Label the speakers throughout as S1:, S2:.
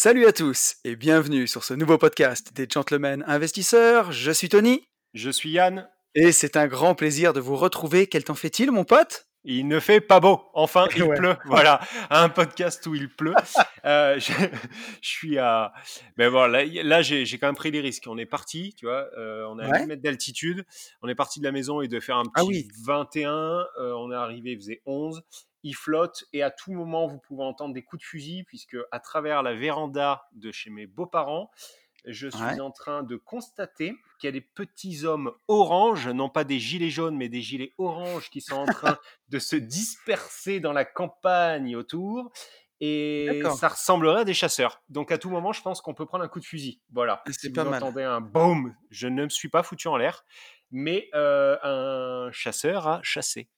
S1: Salut à tous et bienvenue sur ce nouveau podcast des Gentlemen Investisseurs. Je suis Tony
S2: Je suis Yann.
S1: et c'est un grand plaisir de vous retrouver. Quel temps fait-il, mon pote?
S2: Il ne fait pas beau. Enfin, il
S1: Ouais.
S2: pleut. Voilà, un podcast où il pleut. Euh, je, je suis à. Mais voilà, là, là, j'ai quand même pris des risques. On est parti, tu vois. euh, on est à
S1: Ouais.
S2: 1000 mètres d'altitude. On est parti de la maison et de faire un petit
S1: Ah oui.
S2: 21. euh, on est arrivé, il faisait 11. Il flotte et à tout moment, vous pouvez entendre des coups de fusil puisque à travers la véranda de chez mes beaux-parents, je suis
S1: Ouais.
S2: en train de constater qu'il y a des petits hommes oranges, non pas des gilets jaunes, mais des gilets oranges qui sont en train de se disperser dans la campagne autour. Et ça ressemblerait à des chasseurs. Donc à tout moment, je pense qu'on peut prendre un coup de fusil. Voilà.
S1: C'est
S2: Si
S1: pas
S2: vous
S1: mal.
S2: entendez un boom, je ne me suis pas foutu en l'air, mais euh, un chasseur a chassé.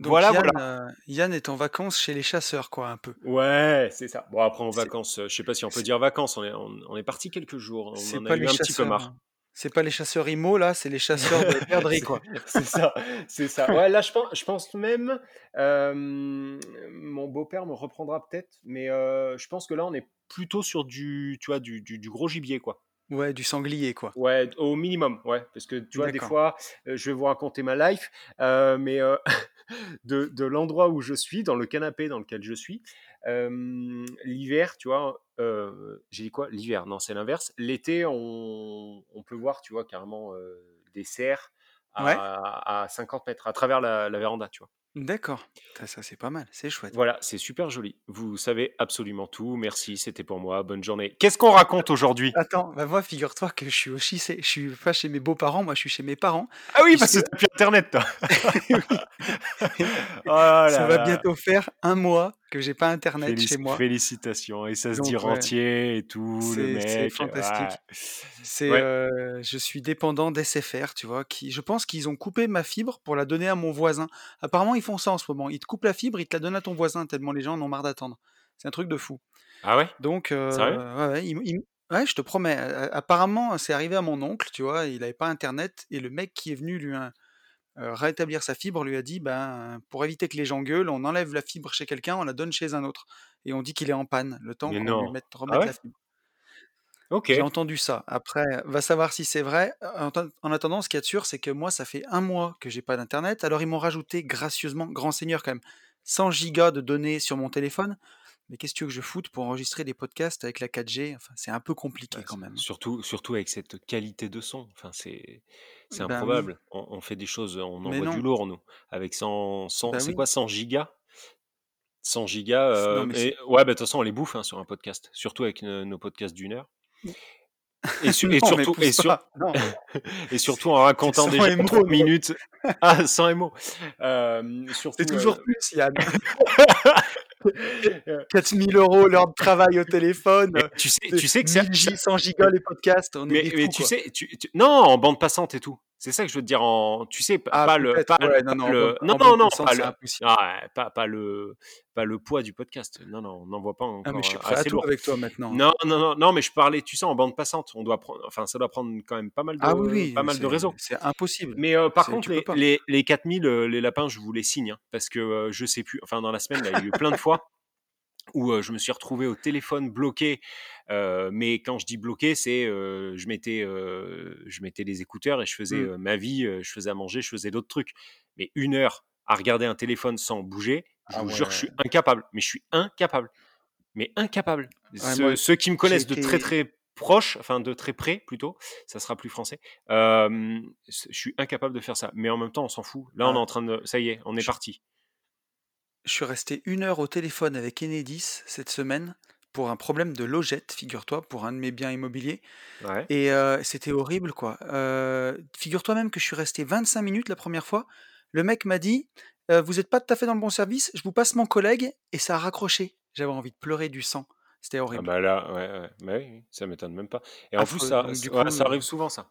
S1: Donc
S2: voilà,
S1: Yann,
S2: voilà.
S1: euh, Yann est en vacances chez les chasseurs, quoi, un peu.
S2: Ouais, c'est ça. Bon, après en vacances, euh, je sais pas si on peut dire vacances, on est, on, on est parti quelques jours,
S1: C'est
S2: on en a
S1: pas
S2: eu
S1: les
S2: un petit
S1: chasseurs.
S2: comard.
S1: C'est pas les chasseurs IMO, là, c'est les chasseurs de perdrix, quoi.
S2: C'est ça, c'est ça. Ouais, là, je pense, je pense même, euh, mon beau-père me reprendra peut-être, mais euh, je pense que là, on est plutôt sur du, tu vois, du, du, du gros gibier, quoi.
S1: Ouais, du sanglier, quoi.
S2: Ouais, au minimum, ouais, parce que tu vois, des fois, euh, je vais vous raconter ma life, euh, mais euh, de, de l'endroit où je suis, dans le canapé dans lequel je suis, l'hiver, tu vois, j'ai dit quoi? L'hiver, non, c'est l'inverse. L'été, on, on peut voir, tu vois, carrément des cerfs
S1: Ouais.
S2: à, à 50 mètres à travers la, la véranda, tu vois.
S1: D'accord. Ça, ça, c'est pas mal, c'est chouette.
S2: Voilà, c'est super joli. Vous savez absolument tout. Merci, c'était pour moi. Bonne journée. Qu'est-ce qu'on raconte aujourd'hui?
S1: Attends, bah moi, figure-toi que je suis aussi, je suis pas chez mes beaux-parents, moi, je suis chez mes parents.
S2: Ah oui, parce que t'as plus Internet, toi. Oh là
S1: ça va
S2: là.
S1: bientôt faire un mois que j'ai pas internet
S2: Félic-
S1: chez moi.
S2: Félicitations. Et ça se dit
S1: ouais.
S2: rentier et tout, le
S1: C'est c'est
S2: mec.
S1: fantastique.
S2: ouais.
S1: C'est,
S2: Ouais.
S1: euh, je suis dépendant d'SFR, tu vois, qui, je pense qu'ils ont coupé ma fibre pour la donner à mon voisin. Apparemment, ils font ça en ce moment. Ils te coupent la fibre, ils te la donnent à ton voisin, tellement les gens en ont marre d'attendre. C'est un truc de fou.
S2: Ah ouais?
S1: Donc, euh,
S2: Sérieux?
S1: ouais, je te promets. apparemment, c'est arrivé à mon oncle, tu vois, il n'avait pas internet, et le mec qui est venu lui hein, euh, rétablir sa fibre lui a dit, ben, pour éviter que les gens gueulent, on enlève la fibre chez quelqu'un, on la donne chez un autre, et on dit qu'il est en panne, le temps qu'on lui mette,
S2: Ah
S1: remette la fibre. J'ai entendu ça. Après, va savoir si c'est vrai. En, en attendant, ce qu'il y a de sûr, c'est que moi, ça fait un mois que j'ai pas d'internet. Alors, ils m'ont rajouté gracieusement, grand seigneur quand même, 100 gigas de données sur mon téléphone. Mais qu'est-ce que tu veux que je foute pour enregistrer des podcasts avec la 4G Enfin, c'est un peu compliqué
S2: Bah,
S1: quand même.
S2: surtout, surtout avec cette qualité de son. Enfin, c'est, c'est
S1: oui,
S2: improbable. On, on fait des choses, on
S1: mais
S2: envoie du
S1: non.
S2: lourd, nous. Avec 100, 100
S1: Ben
S2: c'est
S1: oui.
S2: quoi, 100 gigas? 100 gigas.
S1: C'est- Non,
S2: euh,
S1: c'est.
S2: et, ouais, bah, de toute façon, on les bouffe hein, sur un podcast. Surtout avec nos, nos podcasts d'une heure. Et, su- et
S1: Non,
S2: surtout, et, sur.
S1: Non,
S2: surtout en
S1: c'est
S2: racontant
S1: 100
S2: déjà
S1: MO.
S2: 30
S1: non.
S2: minutes. Ah, 100 mots. Euh,
S1: C'est
S2: surtout.
S1: toujours
S2: euh,
S1: plus, Yann.
S2: euh,
S1: 4000 euros l'heure de travail au téléphone.
S2: mais tu sais, tu sais que c'est.
S1: 1100 gigas les podcasts. On
S2: Mais,
S1: des
S2: mais
S1: fous,
S2: tu
S1: quoi.
S2: sais, tu, tu- non, en bande passante et tout. C'est ça que je veux te dire en, tu sais, pas,
S1: Ah,
S2: pas le, pas,
S1: ouais. Non, non,
S2: le, non,
S1: en
S2: non,
S1: bande
S2: non,
S1: passante,
S2: pas
S1: c'est
S2: le,
S1: impossible.
S2: ah, pas, pas le, pas le poids du podcast. Non, non, on n'en voit pas
S1: Ah, mais
S2: encore
S1: je suis prêt à tout
S2: lourd.
S1: avec toi maintenant.
S2: Non, non, non, non, mais je parlais, tu sais, en bande passante, on doit prendre, enfin, ça doit prendre quand même pas mal
S1: Ah oui,
S2: de,
S1: oui,
S2: pas mal de
S1: c'est
S2: réseau.
S1: c'est impossible.
S2: Mais euh, par contre, les, les, les 4000, euh, les lapins, je vous les signe, hein, parce que euh, je sais plus, enfin, dans la semaine, là, il y a eu plein de fois où je me suis retrouvé au téléphone bloqué. euh, mais quand je dis bloqué, c'est euh, je mettais euh, je mettais les écouteurs et je faisais
S1: Mmh.
S2: ma vie, je faisais à manger, je faisais d'autres trucs. Mais une heure à regarder un téléphone sans bouger, je
S1: Ah
S2: vous jure, je suis incapable. Mais je suis incapable. Mais incapable.
S1: Ouais,
S2: Ceux,
S1: moi,
S2: ceux qui me connaissent de très très proche, enfin de très près plutôt, ça sera plus français. je suis incapable de faire ça. Mais en même temps, on s'en fout. Là, on est
S1: Ah,
S2: en train de, ça y est, on est
S1: je,
S2: parti.
S1: Je suis resté une heure au téléphone avec Enedis cette semaine pour un problème de logette, figure-toi, pour un de mes biens immobiliers.
S2: Ouais.
S1: Et euh, c'était horrible, quoi. Euh, figure-toi même que je suis resté 25 minutes la première fois. Le mec m'a dit euh, Vous n'êtes pas tout à fait dans le bon service, je vous passe mon collègue. Et ça a raccroché. J'avais envie de pleurer du sang. C'était
S2: Ah
S1: horrible.
S2: bah là, ouais, ouais. Bah oui, ça m'étonne même pas. Et en plus,
S1: Affreux.
S2: ça,
S1: Donc,
S2: ouais, arrive souvent, ça.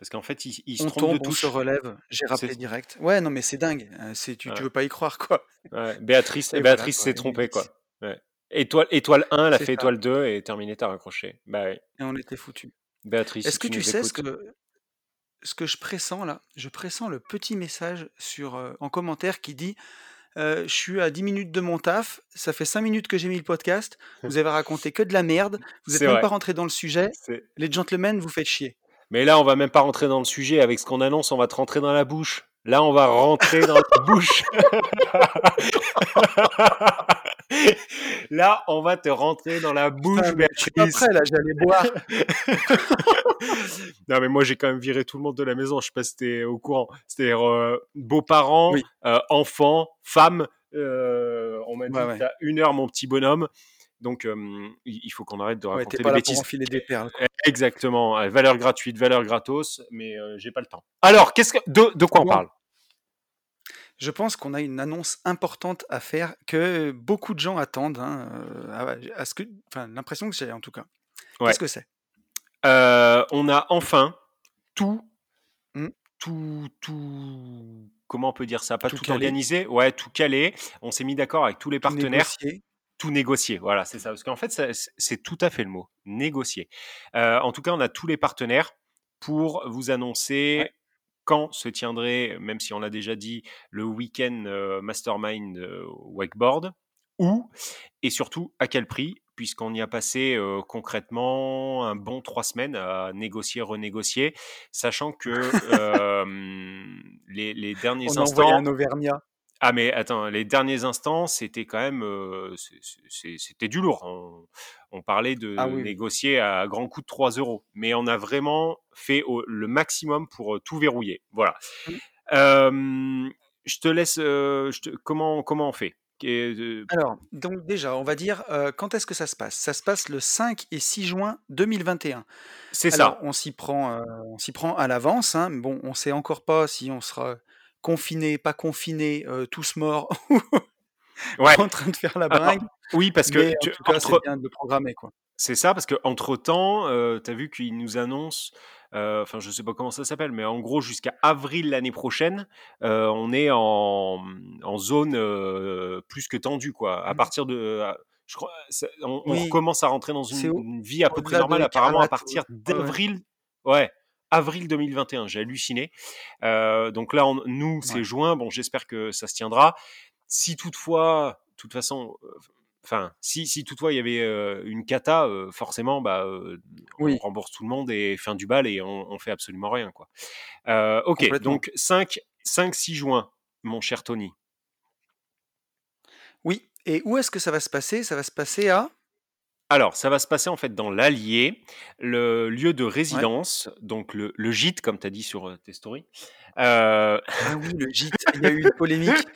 S2: Parce qu'en fait, il, il se
S1: on
S2: trompe de
S1: tombe, on se
S2: touche.
S1: relève. J'ai rappelé direct. Ouais, non, mais c'est dingue. Euh, c'est, tu, tu
S2: ouais,
S1: veux pas y croire, quoi.
S2: ouais. Béatrice,
S1: Et
S2: Béatrice s'est trompée, quoi. Ouais. Étoile, étoile 1, elle a fait
S1: ça.
S2: étoile 2 et terminé, t'as raccroché. Bah oui.
S1: Et on était foutus.
S2: Béatrice, si
S1: Est-ce que
S2: tu nous
S1: sais ce que, ce que je pressens là? Je pressens le petit message sur, euh, en commentaire qui dit heu, je suis à 10 minutes de mon taf, ça fait 5 minutes que j'ai mis le podcast, vous avez raconté que de la merde, vous êtes
S2: C'est
S1: même
S2: vrai.
S1: pas rentrés dans le sujet, les gentlemen, vous faites chier».
S2: Mais là, on va même pas rentrer dans le sujet. Avec ce qu'on annonce, on va te rentrer dans la bouche. Là, on va rentrer dans la bouche. Là, on va te rentrer dans la bouche,
S1: Putain, mais je suis pas
S2: Béatrice.
S1: prêt là, j'allais boire.
S2: Non, mais moi, j'ai quand même viré tout le monde de la maison. Je sais pas si t'es au courant. C'est-à-dire euh, beaux-parents,
S1: Oui.
S2: euh, enfants, femmes. Euh, on m'a dit
S1: Ouais, ouais.
S2: t'as une heure, mon petit bonhomme. Donc, euh, il faut qu'on arrête de
S1: Ouais,
S2: raconter des
S1: pour
S2: bêtises.
S1: enfiler des perles, quoi.
S2: Exactement. Valeur gratuite, valeur gratos, mais euh, j'ai pas le temps. Alors, qu'est-ce que de, de quoi on
S1: Bon.
S2: parle?
S1: Je pense qu'on a une annonce importante à faire que beaucoup de gens attendent, hein, à à ce que enfin, l'impression que j'ai en tout cas.
S2: Ouais.
S1: Qu'est-ce que c'est?
S2: Euh, On a enfin tout,
S1: Mmh.
S2: tout, tout. Comment on peut dire ça? Pas
S1: Tout
S2: organisé, ouais, tout calé. On s'est mis d'accord avec tous les
S1: Tout
S2: partenaires.
S1: négocier.
S2: Tout négocier. Voilà, c'est ça. Parce qu'en fait, c'est tout à fait le mot, négocier. Euh, en tout cas, on a tous les partenaires pour vous annoncer
S1: Ouais.
S2: quand se tiendrait, même si on l'a déjà dit, le week-end euh, mastermind euh, wakeboard, où et surtout à quel prix, puisqu'on y a passé concrètement un bon trois semaines à négocier, renégocier, sachant que les, les derniers
S1: On a envoyé
S2: instants,
S1: un auvergnat.
S2: Ah mais attends, les derniers instants, c'était quand même, euh, c'était du lourd. On, on parlait de
S1: Ah oui, oui.
S2: négocier à grand coût de 3 euros, mais on a vraiment fait au- le maximum pour tout verrouiller. Voilà.
S1: Mmh.
S2: Euh, je te laisse. euh, je te- comment comment on fait? Et,
S1: Alors, donc déjà, on va dire, quand est-ce que ça se passe? Ça se passe le 5 et 6 juin 2021.
S2: C'est ça.
S1: on s'y prend, on s'y prend à l'avance, hein, mais bon, on sait encore pas si on sera confinés, pas confinés, heu, tous morts
S2: Ouais.
S1: en train de faire la
S2: Alors,
S1: bringue,
S2: oui, parce que
S1: mais en
S2: tu-
S1: tout cas, c'est
S2: entre,
S1: bien de le programmer, quoi.
S2: C'est ça, parce qu'entre temps, tu as vu qu'ils nous annoncent, euh, enfin, je sais pas comment ça s'appelle, mais en gros, jusqu'à avril l'année prochaine, euh, on est en, en zone euh, plus que tendue, quoi. À
S1: Mmh.
S2: partir de. euh, Je crois, ça- on, recommence à rentrer dans une, une vie à peu près normale, apparemment, à partir d'avril. Ouais. Avril 2021, j'ai halluciné. Euh, donc là, on- nous, c'est
S1: Ouais.
S2: juin. Bon, j'espère que ça se tiendra. Si toutefois, de toute façon, euh, enfin, si, si toutefois il y avait euh, une cata, forcément, bah, on rembourse tout le monde et fin du bal et on, on fait absolument rien, quoi. Ok, donc 5, 5-6 juin, mon cher Tony.
S1: Oui et où est-ce que ça va se passer? Ça va se passer à?
S2: Alors, ça va se passer en fait dans l'Allier, le lieu de
S1: Ouais.
S2: résidence, donc le, le gîte, comme tu as dit sur euh, tes stories. Euh,
S1: Ah oui, le gîte, il y a eu une polémique.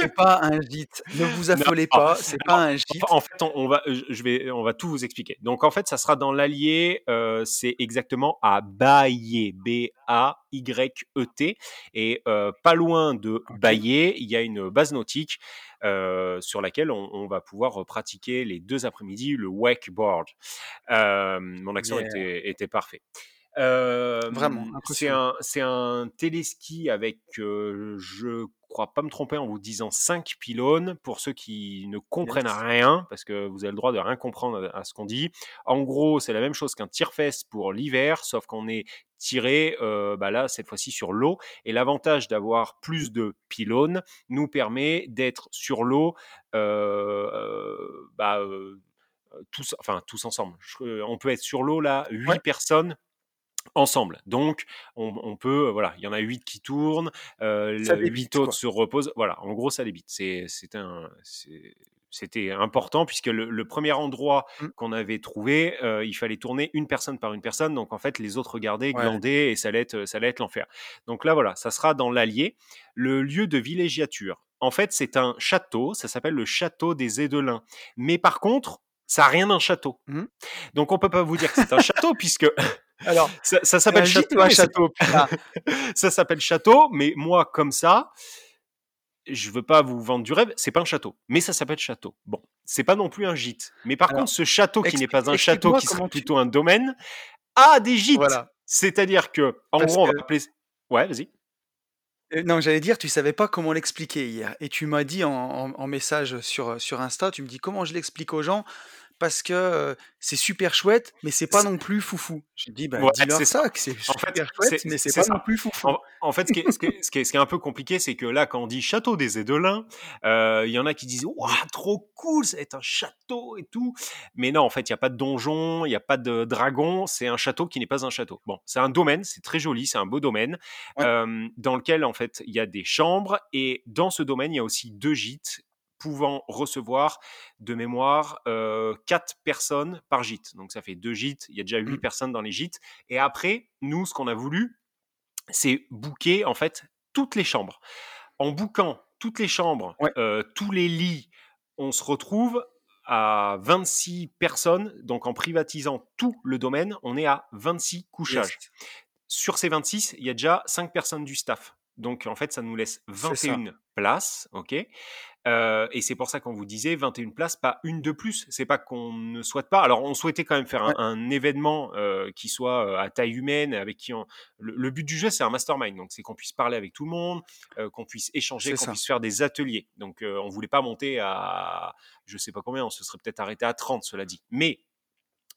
S1: C'est pas un gîte, ne vous
S2: Non,
S1: affolez pas, c'est pas un gîte.
S2: En fait, on, on va, je je vais, on va tout vous expliquer. Donc, en fait, ça sera dans l'Allier. euh, c'est exactement à Baillé, B-A-Y-E-T, et euh, pas loin de. Baillé, il y a une base nautique euh, sur laquelle on, on va pouvoir pratiquer les deux après-midi le wakeboard. Mon accent
S1: Yeah.
S2: était, était parfait. Euh,
S1: Vraiment,
S2: c'est un, c'est un téléski avec, euh, je crois pas me tromper en vous disant 5 pylônes pour ceux qui ne comprennent
S1: Yes.
S2: rien, parce que vous avez le droit de rien comprendre à, à ce qu'on dit. En gros, c'est la même chose qu'un tire-fesse pour l'hiver, sauf qu'on est tiré, euh, bah là, cette fois-ci sur l'eau. Et l'avantage d'avoir plus de pylônes nous permet d'être sur l'eau, bah, tous, enfin, tous ensemble. Je- on peut être sur l'eau là, 8
S1: Ouais.
S2: personnes ensemble. Donc, on, on peut, euh, voilà, il y en a 8 qui tournent, euh,
S1: débite,
S2: 8 autres
S1: quoi.
S2: se reposent. Voilà, en gros, ça débite. C'est, c'est un, c'est- c'était important puisque le, le premier endroit
S1: Mmh.
S2: qu'on avait trouvé, euh, il fallait tourner une personne par une personne. Donc, en fait, les autres regardaient,
S1: Ouais.
S2: glandaient et ça allait être, ça allait être l'enfer. Donc là, voilà, ça sera dans l'Allier. Le lieu de villégiature, en fait, c'est un château. Ça s'appelle le château des Édelins. Mais par contre, ça n'a rien d'un château.
S1: Mmh.
S2: Donc, on peut pas vous dire que c'est un château puisque
S1: Alors,
S2: ça, s'appelle
S1: gîte
S2: château.
S1: Putain.
S2: ça s'appelle château, mais moi, comme ça, je veux pas vous vendre du rêve, c'est pas un château, mais ça s'appelle château. Bon, c'est pas non plus un gîte. Mais par
S1: Alors,
S2: contre, ce château qui n'est pas un château, qui serait
S1: tu
S2: plutôt un domaine, a des gîtes.
S1: voilà,
S2: C'est-à-dire que, en
S1: parce
S2: gros, on
S1: que
S2: va appeler. Ouais, vas-y.
S1: Heu, non, j'allais dire, tu savais pas comment l'expliquer hier et tu m'as dit en en en message sur, sur Insta, tu me dis: «Comment je l'explique aux gens?» Parce que, c'est super chouette, mais c'est pas non plus foufou». J'ai dit: «Bah,
S2: Ouais,
S1: dis-leur
S2: c'est ça.
S1: que c'est
S2: fait,
S1: super chouette, mais c'est pas non plus foufou».
S2: En en fait, ce qui est ce qui est ce qui est ce qui est un peu compliqué, c'est que là, quand on dit château des Zédelin, heu, il y en a qui disent: «Waouh, trop cool, ça va être un château et tout». Mais non, en fait, il y a pas de donjon, il y a pas de dragon, c'est un château qui n'est pas un château. Bon, c'est un domaine, c'est très joli, c'est un beau domaine,
S1: Ouais.
S2: dans lequel, en fait, il y a des chambres et dans ce domaine, il y a aussi 2 gîtes pouvant recevoir de mémoire, heu, 4 personnes par gîte. Donc ça fait 2 gîtes, il y a déjà 8
S1: Mmh.
S2: personnes dans les gîtes et après, nous, ce qu'on a voulu, c'est booker, en fait, toutes les chambres. En bookant toutes les chambres,
S1: Ouais.
S2: heu, tous les lits, on se retrouve à 26 personnes, donc en privatisant tout le domaine, on est à 26
S1: Yes.
S2: couchages. Sur ces 26, il y a déjà 5 personnes du staff. Donc en fait, ça nous laisse
S1: C'est ça.
S2: 21 places, OK? Et c'est pour ça qu'on vous disait 21 places, pas une de plus. C'est pas qu'on ne souhaite pas. Alors on souhaitait quand même faire un
S1: Ouais.
S2: un événement, qui soit, à taille humaine, avec qui on le le but du jeu, c'est un mastermind, donc c'est qu'on puisse parler avec tout le monde, qu'on puisse échanger, qu'on puisse faire des ateliers. Donc on voulait pas monter à je sais pas combien, on se serait peut-être arrêté à 30, cela dit. Mais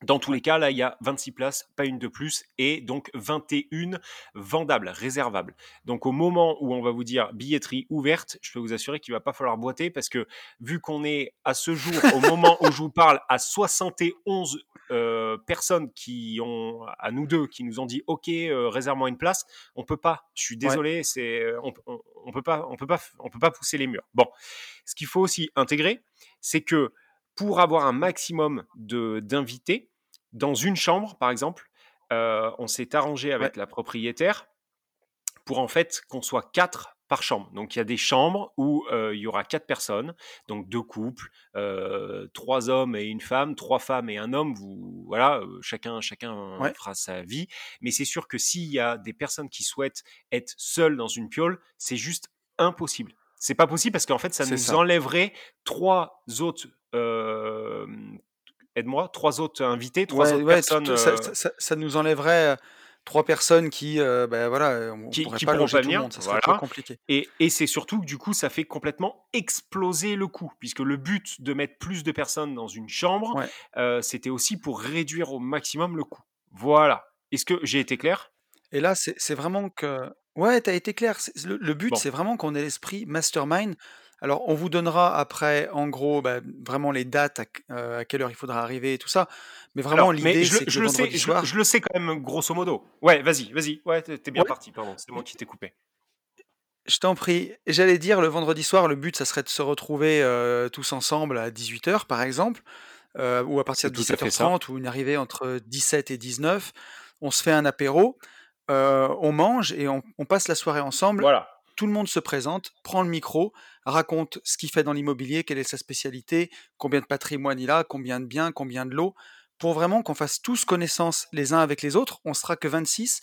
S2: dans tous les cas, là, il y a 26 places, pas une de plus, et donc 21 vendables, réservables. Donc au moment où on va vous dire billetterie ouverte, je peux vous assurer qu'il va pas falloir boiter parce que vu qu'on est à ce jour, au moment où je vous parle, à 71 euh, personnes qui ont, à nous deux, qui nous ont dit OK, euh, réserve-moi une place, on peut pas. Je suis
S1: Ouais.
S2: désolé, c'est on, on, on peut pas, on peut pas, on peut pas pousser les murs. Bon, ce qu'il faut aussi intégrer, c'est que pour avoir un maximum de d'invités dans une chambre, par exemple, euh, on s'est arrangé avec
S1: Ouais.
S2: la propriétaire pour en fait qu'on soit quatre par chambre. Donc il y a des chambres où euh, il y aura quatre personnes, donc deux couples, euh, trois hommes et une femme, trois femmes et un homme. Vous voilà, euh, chacun chacun
S1: Ouais.
S2: fera sa vie. Mais c'est sûr que s'il y a des personnes qui souhaitent être seules dans une piole, c'est juste impossible. C'est pas possible parce qu'en fait ça nous
S1: ça.
S2: enlèverait trois autres aide-moi, trois autres invités, trois
S1: Ouais,
S2: autres
S1: ouais,
S2: personnes
S1: tout ça
S2: euh,
S1: ça nous enlèverait, heu, 3 personnes qui, heu, bah, voilà, on
S2: qui,
S1: pourrait
S2: qui
S1: pas loger
S2: pas
S1: tout le
S2: venir,
S1: monde, ça serait
S2: voilà.
S1: compliqué.
S2: Et, et c'est surtout que du coup, ça fait complètement exploser le coût, puisque le but de mettre plus de personnes dans une chambre,
S1: Ouais.
S2: euh, c'était aussi pour réduire au maximum le coût. Voilà. Est-ce que j'ai été clair?
S1: Et là, c'est vraiment que ouais, tu as été clair. Le le but,
S2: Bon,
S1: c'est vraiment qu'on ait l'esprit mastermind. Alors, on vous donnera après, en gros, bah, vraiment les dates, à heu, à quelle heure il faudra arriver et tout ça. Mais vraiment, l'idée, c'est que
S2: je
S1: le
S2: sais, je,
S1: soir
S2: je le sais quand même grosso modo. Ouais, vas-y, vas-y. Ouais, t'es bien
S1: ouais,
S2: parti, pardon, c'est moi qui t'ai coupé.
S1: je t'en prie. J'allais dire, le vendredi soir, le but, ça serait de se retrouver, heu, tous ensemble à 18:00, par exemple, heu, ou à partir de
S2: tout à fait ça.
S1: 17:30 ou une arrivée entre 17 et 19. On se fait un apéro, on mange et on on passe la soirée ensemble.
S2: Voilà.
S1: Tout le monde se présente, prend le micro, raconte ce qu'il fait dans l'immobilier, quelle est sa spécialité, combien de patrimoine il a, combien de biens, combien de lots, pour vraiment qu'on fasse tous connaissance les uns avec les autres. On sera que 26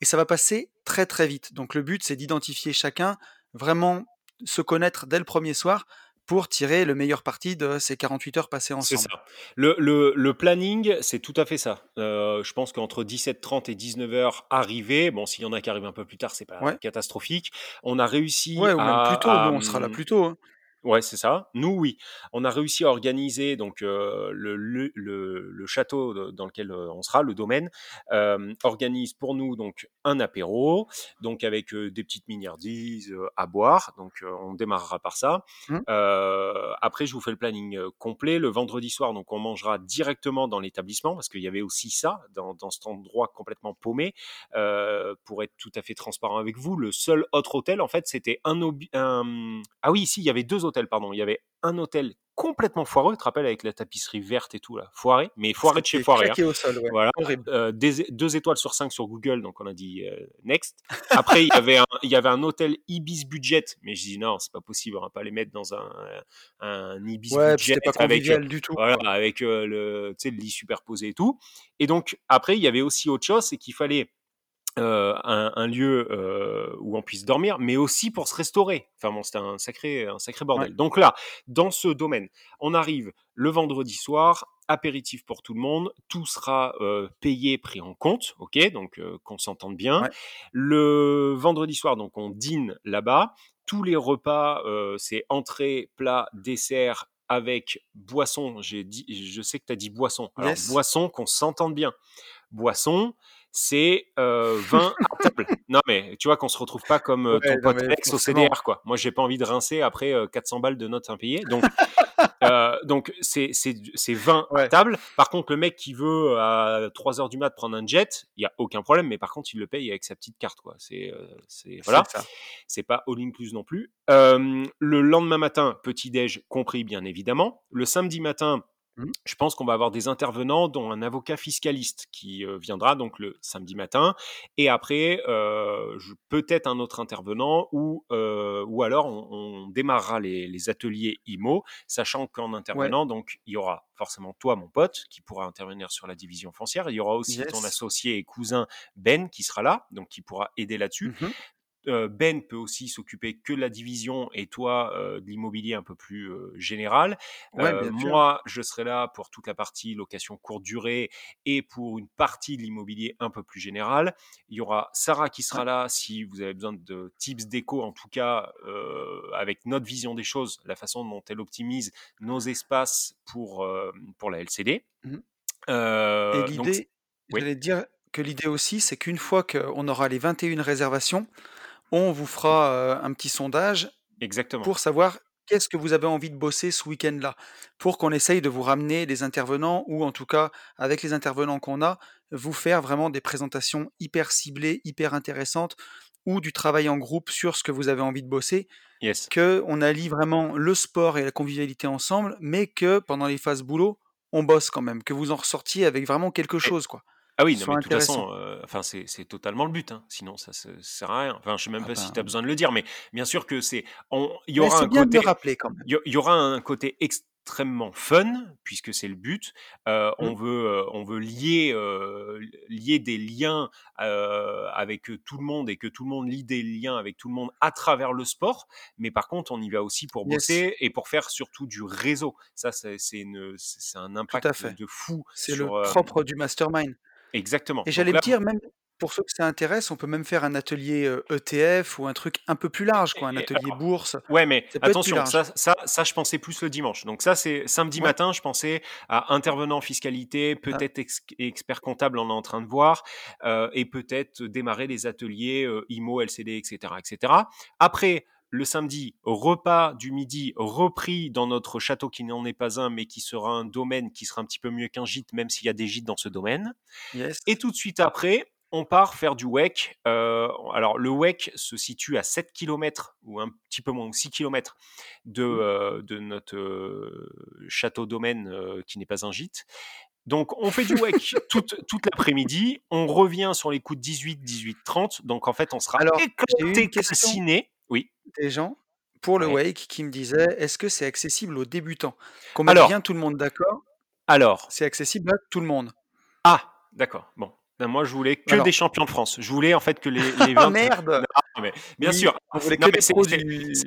S1: et ça va passer très très vite. Donc le but, c'est d'identifier chacun, vraiment se connaître dès le premier soir pour tirer le meilleur parti de ces 48 heures passées
S2: C'est
S1: ensemble.
S2: ça. Le, le, le planning, c'est tout à fait ça. Euh, je pense qu'entre 17h30 et 19h arrivé, bon, s'il y en a qui arrivent un peu plus tard, c'est pas
S1: Ouais,
S2: catastrophique. On a réussi
S1: ouais, ou même plus tôt.
S2: à,
S1: on sera là plus tôt. hein.
S2: Ouais, c'est ça. Nous, oui. On a réussi à organiser donc euh, le, le, le, le château de- dans lequel on sera, le domaine, euh, organise pour nous donc un apéro, donc avec euh, des petites mignardises euh, à boire. Donc on démarrera par ça. Euh, après, je vous fais le planning complet. Le vendredi soir, donc on mangera directement dans l'établissement parce qu'il y avait aussi ça dans, dans cet endroit complètement paumé. Pour être tout à fait transparent avec vous, le seul autre hôtel, en fait, c'était un, un... Ah oui, ici, il y avait deux hôtels, pardon. Il y avait un hôtel complètement foireux, tu te rappelles, avec la tapisserie verte et tout, là. Foiré, mais foiré de chez foiré. hein.
S1: claqué au sol, ouais.
S2: Voilà, euh, des- deux étoiles sur cinq sur Google, donc on a dit euh, next. Après, il y avait un, il y avait un hôtel Ibis budget, mais je dis non, c'est pas possible, on va pas les mettre dans un, un Ibis
S1: Ouais,
S2: budget
S1: pas
S2: avec, euh,
S1: du tout.
S2: voilà, avec le lit superposé et tout. Et donc après, il y avait aussi autre chose, c'est qu'il fallait euh, un, un lieu euh, où on puisse dormir, mais aussi pour se restaurer. Enfin bon, c'était un sacré, un sacré
S1: Ouais,
S2: bordel. Donc là, dans ce domaine, on arrive le vendredi soir, apéritif pour tout le monde, tout sera euh, payé, pris en compte, ok, donc qu'on s'entende bien.
S1: ouais,
S2: Le vendredi soir, donc on dîne là-bas. Tous les repas, c'est entrée, plat, dessert, avec boisson, j'ai dit, je sais que tu as dit boisson. Alors,
S1: Yes.
S2: boisson, qu'on s'entende bien. Boisson, c'est euh, vin à table. Non, mais tu vois qu'on se retrouve pas comme euh,
S1: Ouais,
S2: ton
S1: non,
S2: pote Alex au. CDR, quoi. Moi, j'ai pas envie de rincer après euh, 400 balles de notes impayées. Donc, euh, donc c'est c'est c'est vin à
S1: Ouais.
S2: table. Par contre, le mec qui veut à 3 heures du mat prendre un jet, il y a aucun problème. Mais par contre, il le paye avec sa petite carte, quoi. C'est euh, c'est voilà.
S1: C'est.
S2: C'est pas all inclus non plus. Euh, le lendemain matin, petit déj compris bien évidemment. Le samedi matin. Je pense qu'on va avoir des intervenants, dont un avocat fiscaliste qui euh, viendra donc le samedi matin, et après euh, peut-être un autre intervenant ou euh, ou alors on, on démarrera les, les ateliers IMO, sachant qu'en intervenant donc il y aura forcément toi mon pote qui pourra intervenir sur la division foncière, il y aura aussi ton associé et cousin Ben qui sera là, donc qui pourra aider là-dessus. Euh, Ben peut aussi s'occuper que de la division et toi euh, de l'immobilier un peu plus euh, général.
S1: Ouais,
S2: Euh, moi, je serai là pour toute la partie location courte durée et pour une partie de l'immobilier un peu plus général. Il y aura Sarah qui sera
S1: Ouais.
S2: là si vous avez besoin de tips déco, en tout cas euh, avec notre vision des choses, la façon dont elle optimise nos espaces pour, euh, pour la LCD. Euh,
S1: Et l'idée,
S2: oui.
S1: j'allais dire que l'idée aussi, c'est qu'une fois qu'on aura les 21 réservations, on vous fera un petit sondage
S2: exactement.
S1: pour savoir qu'est-ce que vous avez envie de bosser ce week-end-là, pour qu'on essaye de vous ramener des intervenants, ou en tout cas, avec les intervenants qu'on a, vous faire vraiment des présentations hyper ciblées, hyper intéressantes, ou du travail en groupe sur ce que vous avez envie de bosser,
S2: Yes.
S1: que on allie vraiment le sport et la convivialité ensemble, mais que pendant les phases boulot, on bosse quand même, que vous en ressortiez avec vraiment quelque chose, quoi.
S2: Ah oui, non, mais de toute façon, euh, enfin, c'est totalement le but. hein. Sinon, ça ne sert à rien. Enfin, je sais même
S1: Ah
S2: pas si tu as
S1: ben,
S2: besoin de le dire, mais bien sûr que c'est. on- Il y aura un
S1: bien de
S2: côté.
S1: le rappeler quand même.
S2: Il y, aura un côté extrêmement fun puisque c'est le but. Euh, on
S1: Mm.
S2: veut, euh, on veut lier, lier des liens avec tout le monde et que tout le monde lie des liens avec tout le monde à travers le sport. Mais par contre, on y va aussi pour
S1: Yes,
S2: bosser et pour faire surtout du réseau. Ça, c'est un impact de fou
S1: C'est le propre du mastermind.
S2: Exactement.
S1: Et j'allais te dire, même pour ceux que ça intéresse, on peut même faire un atelier euh, ETF ou un truc un peu plus large, quoi, un atelier
S2: alors,
S1: bourse.
S2: Ouais, mais attention, ça, ça, ça, je pensais plus le dimanche. Donc ça, c'est samedi
S1: Ouais.
S2: matin, je pensais à intervenant en fiscalité,
S1: Ah,
S2: peut-être ex- expert comptable, on est en train de voir, euh, et peut-être démarrer les ateliers euh, IMO, LCD, etc., etc. Après, le samedi, repas du midi repris dans notre château qui n'en est pas un, mais qui sera un domaine qui sera un petit peu mieux qu'un gîte, même s'il y a des gîtes dans ce domaine.
S1: yes.
S2: Et tout de suite après, on part faire du WEC. Euh, alors, le WEC se situe à 7 km, ou un petit peu moins, ou 6 km de,
S1: Mm.
S2: euh, de notre euh, château domaine qui n'est pas un gîte. Donc, on fait du WEC toute, toute l'après-midi. On revient sur les coups de 18, 18, 30. Donc, en fait, on sera
S1: Alors,
S2: éclaté. Oui.
S1: des gens pour le
S2: Ouais.
S1: Wake qui me disaient est-ce que c'est accessible aux débutants? Qu'on mette
S2: Alors,
S1: bien tout le monde d'accord,
S2: alors,
S1: c'est accessible à tout le monde.
S2: ah, d'accord. Bon. Ben, moi, je voulais que
S1: Alors,
S2: des champions de France. Je voulais en fait que les, les
S1: ah
S2: 20.
S1: merde
S2: Non, mais bien
S1: Oui,
S2: sûr.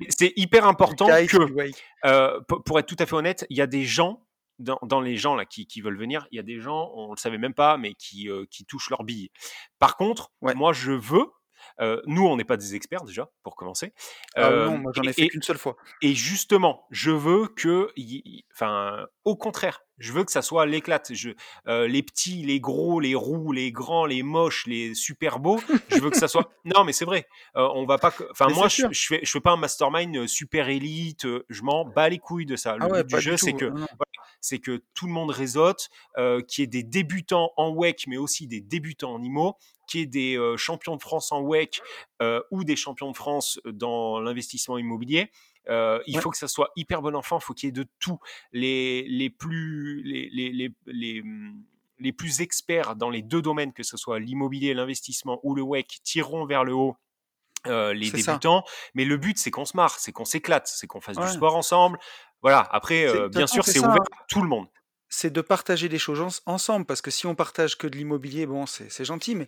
S2: c'est hyper important que, euh, pour, être tout à fait honnête, il y a des gens, dans, dans les gens là qui, qui veulent venir, il y a des gens, on le savait même pas, mais qui, euh, qui touchent leur bille. Par contre,
S1: Ouais.
S2: moi, je veux. Euh, nous, on n'est pas des experts déjà, pour commencer.
S1: Ah
S2: Euh,
S1: non, moi j'en ai
S2: et,
S1: fait qu'une seule fois.
S2: et justement, je veux que, enfin, au contraire, je veux que ça soit l'éclate. Je, euh, les petits, les gros, les roux, les grands, les moches, les super beaux. Je veux que ça soit. Non, mais c'est vrai. Euh, on va pas. Enfin, moi, je, je fais, je fais pas un mastermind super élite. Je m'en bats les couilles de ça.
S1: Ah
S2: Le
S1: ouais,
S2: but du jeu, c'est que, voilà, c'est que tout le monde réseaute, euh, qu'il y ait des débutants en WEC, mais aussi des débutants en IMO, qu'il y ait des euh, champions de France en WEC euh, ou des champions de France dans l'investissement immobilier. Euh, il
S1: Ouais.
S2: faut que ça soit hyper bon enfant, il faut qu'il y ait de tout. Les, les plus les, les, les, les, hum, les plus experts dans les deux domaines, que ce soit l'immobilier, l'investissement ou le WEC, tireront vers le haut euh, les
S1: ça.
S2: débutants. Mais le but, c'est qu'on se marre, c'est qu'on s'éclate, c'est qu'on fasse du sport ensemble. Voilà, après,
S1: C'est- De
S2: euh,
S1: toute
S2: bien
S1: façon,
S2: sûr,
S1: c'est
S2: c'est
S1: ça.
S2: ouvert
S1: hein.
S2: à tout le monde.
S1: C'est de partager des choses ens- ensemble, parce que si on partage que de l'immobilier, bon, c'est c'est gentil, mais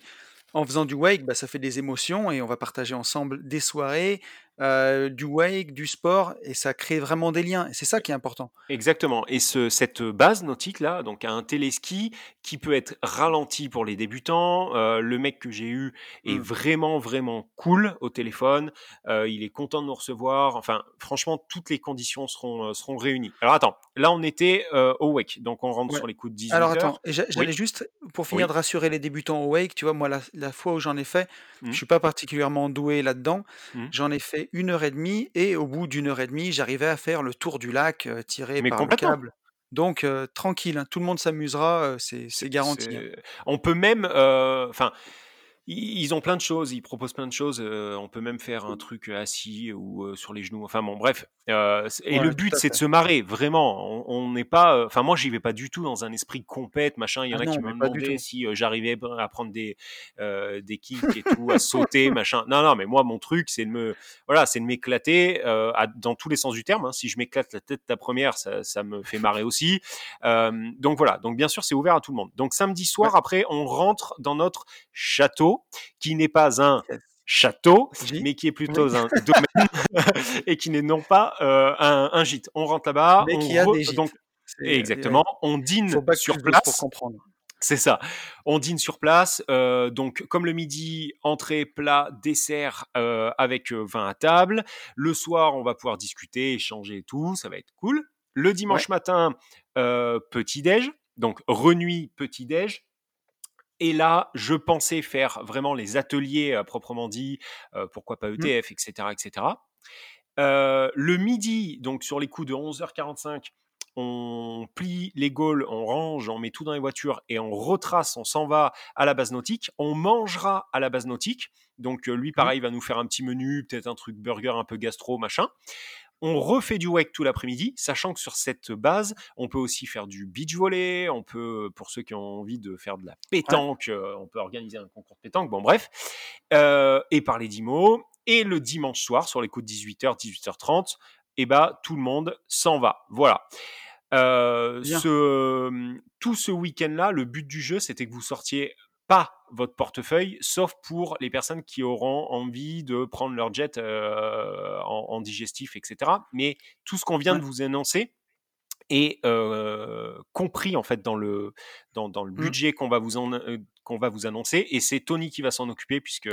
S1: en faisant du wake, bah, ça fait des émotions et on va partager ensemble des soirées, heu, du wake, du sport et ça crée vraiment des liens et c'est ça qui est important.
S2: Exactement et ce cette base nautique-là, donc un téléski qui peut être ralenti pour les débutants. Heu, le mec que j'ai eu est
S1: Mmh.
S2: vraiment, vraiment cool au téléphone. Heu, il est content de nous recevoir. Enfin, franchement, toutes les conditions seront, seront réunies. Alors attends, là on était, au wake, donc on rentre
S1: Ouais.
S2: sur les coups de
S1: Alors
S2: dix-huit
S1: attends
S2: Oui,
S1: j'allais juste, pour finir
S2: oui.
S1: de rassurer les débutants au wake, tu vois, moi la la fois où j'en ai fait, je
S2: Mmh.
S1: suis pas particulièrement doué là-dedans.
S2: Mmh.
S1: J'en ai fait 1 heure et demie et au bout d'1 heure et demie, j'arrivais à faire le tour du lac, heu, tiré
S2: Mais
S1: par le câble. Donc heu, tranquille, hein, tout le monde s'amusera, heu, c'est garanti, hein.
S2: on peut même, enfin, ils ont plein de choses, ils proposent plein de choses, heu, on peut même faire un truc, heu, assis ou, heu, sur les genoux. Enfin bon bref, et le
S1: Ouais,
S2: but c'est de se marrer, vraiment. On n'est pas, enfin moi j'y vais pas du tout dans un esprit compète machin. Il y
S1: Ah
S2: en a qui
S1: non,
S2: demandé
S1: tout.
S2: si, j'arrivais à prendre des, des kicks et tout, à sauter machin. Non, non, mais moi mon truc c'est de me voilà, c'est de m'éclater, dans tous les sens du terme, hein. Si je m'éclate la tête la 1re, ça ça me fait marrer aussi. Donc voilà, donc bien sûr c'est ouvert à tout le monde. Donc samedi
S1: Ouais.
S2: soir après on rentre dans notre château, qui n'est pas un château, mais qui est
S1: oui.
S2: plutôt un domaine et qui n'est non pas, heu, un un gîte. On rentre là-bas,
S1: Mais
S2: on
S1: qui a
S2: re
S1: des gîtes.
S2: Exactement, on
S1: faut
S2: dîne sur
S1: plus 12 pour
S2: place.
S1: comprendre.
S2: C'est ça. On dîne sur place, heu, donc comme le midi, entrée, plat, dessert, heu, avec, vin à table. Le soir, on va pouvoir discuter, échanger et tout, ça va être cool. Le
S1: Ouais.
S2: dimanche matin, petit déj, donc renuit, petit déj et là, je pensais faire vraiment les ateliers proprement dit, heu, pourquoi pas. ETF et cetera et cetera. Heu, le midi, donc sur les coups de 11:45, on plie les gaules, on range, on met tout dans les voitures et on retrace, on s'en va à la base nautique. On mangera à la base nautique, donc heu, lui
S1: Mmh.
S2: pareil va nous faire un petit menu, peut-être un truc burger un peu gastro machin. On refait du wake tout l'après-midi, sachant que sur cette base, on peut aussi faire du beach volley, on peut, pour ceux qui ont envie de faire de la pétanque, heu, on peut organiser un concours de pétanque, bon bref, heu et parler d'IMO et le dimanche soir sur les coups de 18:00-18:30 et bah, tout le monde s'en va. Voilà. Ce, mmh, tout ce week-end-là, le but du jeu, c'était que vous sortiez pas votre portefeuille, sauf pour les personnes qui auront envie de prendre leur jet, heu, en en digestif et cetera. Mais tout ce qu'on vient de vous énoncer est, heu, compris en fait dans le dans dans le
S1: Mmh.
S2: budget qu'on va vous en heu, qu'on va vous annoncer et c'est Tony qui va s'en occuper puisque,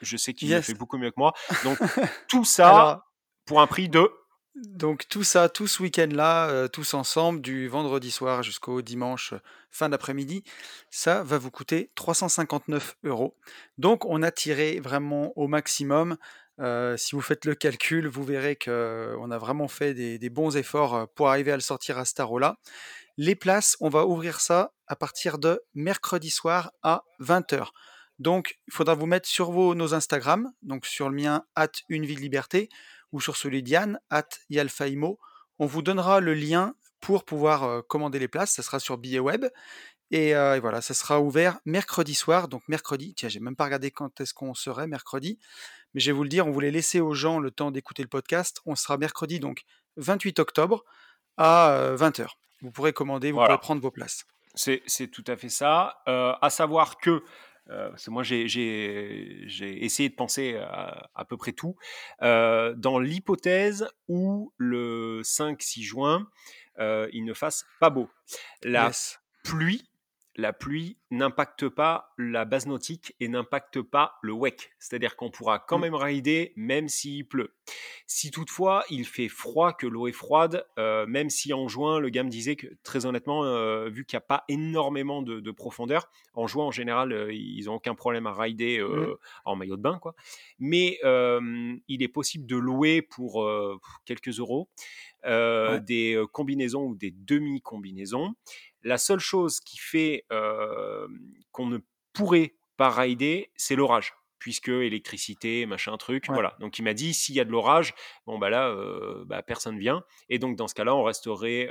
S2: je sais qu'il le fait beaucoup mieux que moi. Donc tout ça
S1: Alors
S2: pour un prix de
S1: donc tout ça, tout ce week-end-là, heu, tous ensemble, du vendredi soir jusqu'au dimanche, heu, fin d'après-midi, ça va vous coûter 359 €. Donc on a tiré vraiment au maximum. Heu, si vous faites le calcul, vous verrez qu'on a vraiment fait des bons efforts, pour arriver à le sortir à ce tarot-là. Les places, on va ouvrir ça à partir de mercredi soir à 20:00. Donc il faudra vous mettre sur vos nos Instagram, donc sur le mien @unevie-de-liberté ou sur celui d'Yann @yalfaimo. On vous donnera le lien pour pouvoir, heu, commander les places, ça sera sur Billets Web et heu et voilà, ça sera ouvert mercredi soir, donc mercredi, tiens, j'ai même pas regardé quand est-ce qu'on serait mercredi, mais je vais vous le dire, on voulait laisser aux gens le temps d'écouter le podcast. On sera mercredi donc 28 octobre à, heu, 20:00. Vous pourrez commander, vous pourrez prendre vos places.
S2: C'est tout à fait ça. À savoir que, heu, parce que moi j'ai essayé de penser à à peu près tout. Heu, dans l'hypothèse où le 5-6 juin, heu, il ne fasse pas beau. La
S1: Yes.
S2: pluie la pluie n'impacte pas la base nautique et n'impacte pas le wake. C'est-à-dire qu'on pourra quand
S1: Mmh.
S2: même rider même s'il pleut. Si toutefois il fait froid, que l'eau est froide, heu, même si en juin, le gars me disait que très honnêtement, heu, vu qu'il y a pas énormément de de profondeur, en juin en général, heu, ils ont aucun problème à rider,
S1: Mmh.
S2: heu, en maillot de bain quoi. Mais il est possible de louer pour, quelques euros,
S1: Ouais.
S2: des, heu, combinaisons ou des demi-combinaisons. La seule chose qui fait, hem, qu'on ne pourrait pas rider, c'est l'orage, puisque électricité, machin truc,
S1: Ouais.
S2: voilà. Donc il m'a dit: «S'il y a de l'orage, bon bah là, bah personne vient» et donc dans ce cas-là, on resterait,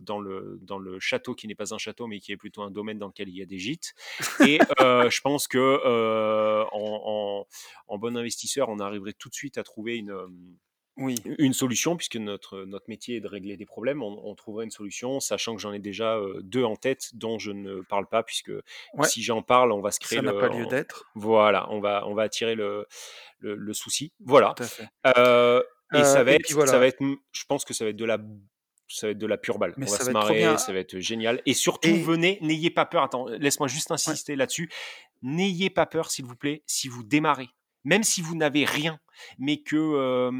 S2: dans le dans le château qui n'est pas un château, mais qui est plutôt un domaine dans lequel il y a des gîtes et je pense que, en en en bon investisseur, on arriverait tout de suite à trouver une,
S1: Oui.
S2: une solution puisque notre, notre métier est de régler des problèmes, on, on trouverait une solution, sachant que j'en ai déjà euh, deux en tête dont je ne parle pas puisque
S1: Ouais,
S2: si j'en parle, on va se créer
S1: ça n'a pas lieu d'être.
S2: voilà, on va, on va attirer le, le, le souci.
S1: Tout
S2: Voilà.
S1: à fait.
S2: Euh, et ça va
S1: et
S2: être,
S1: puis
S2: ça va
S1: voilà,
S2: être, je pense que ça va être de la, ça va être de la pure balle.
S1: mais
S2: On va se marrer, ça va être génial. Et surtout,
S1: Et
S2: venez, n'ayez pas peur. Attends, laisse-moi juste
S1: ouais,
S2: insister là-dessus. N'ayez pas peur, s'il vous plaît, si vous démarrez, même si vous n'avez rien, mais que euh,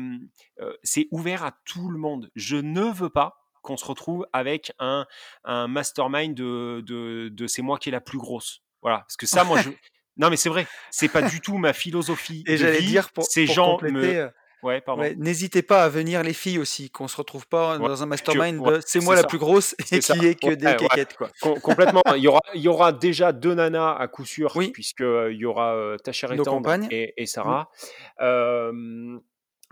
S2: euh, c'est ouvert à tout le monde. Je ne veux pas qu'on se retrouve avec un, un mastermind de, de, de c'est moi qui est la plus grosse. Voilà, parce que ça, moi, je. Non, mais c'est vrai, c'est pas du tout ma philosophie
S1: et
S2: de
S1: j'allais
S2: vie.
S1: dire pour
S2: Ces
S1: pour
S2: gens
S1: compléter,
S2: me.
S1: Heu,
S2: Ouais, pardon.
S1: ouais, n'hésitez pas à venir les filles aussi, qu'on se retrouve pas
S2: Ouais,
S1: dans un mastermind
S2: ouais,
S1: «c'est moi la plus grosse» et qui est que des
S2: ouais.
S1: quéquettes, quoi.
S2: Com- complètement. Il y aura, il y aura déjà deux nanas à coup sûr,
S1: Oui,
S2: puisque euh, il y aura euh, ta chère et et, et
S1: Mmh.
S2: Sarah. Euh,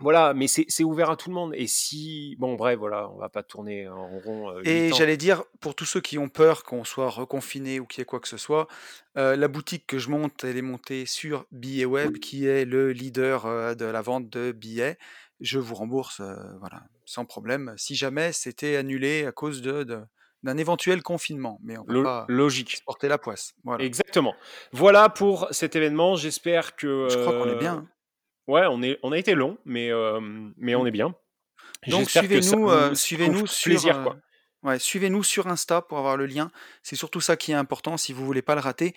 S2: voilà, mais c'est ouvert à tout le monde. Et si, bon, bref, voilà, on va pas tourner en rond euh,
S1: Et j'allais dire, pour tous ceux qui ont peur qu'on soit reconfiné ou qu'il y ait quoi que ce soit, heu, la boutique que je monte, elle est montée sur Billets Web, qui est le leader, heu, de la vente de billets. Je vous rembourse, voilà, sans problème, si jamais c'était annulé à cause de de d'un éventuel confinement, mais on va
S2: Lo-
S1: pas
S2: logique.
S1: porter la poisse. Voilà.
S2: Exactement. Voilà pour cet événement. J'espère que,
S1: Je crois qu'on est bien,
S2: euh,
S1: hein.
S2: Ouais, on est, on a été long, mais, euh, mais on
S1: Mmh.
S2: est bien.
S1: Donc suivez-nous,
S2: vous
S1: suivez-nous sur,
S2: plaisir,
S1: heu,
S2: quoi.
S1: ouais, suivez-nous sur Insta pour avoir le lien. C'est surtout ça qui est important si vous voulez pas le rater,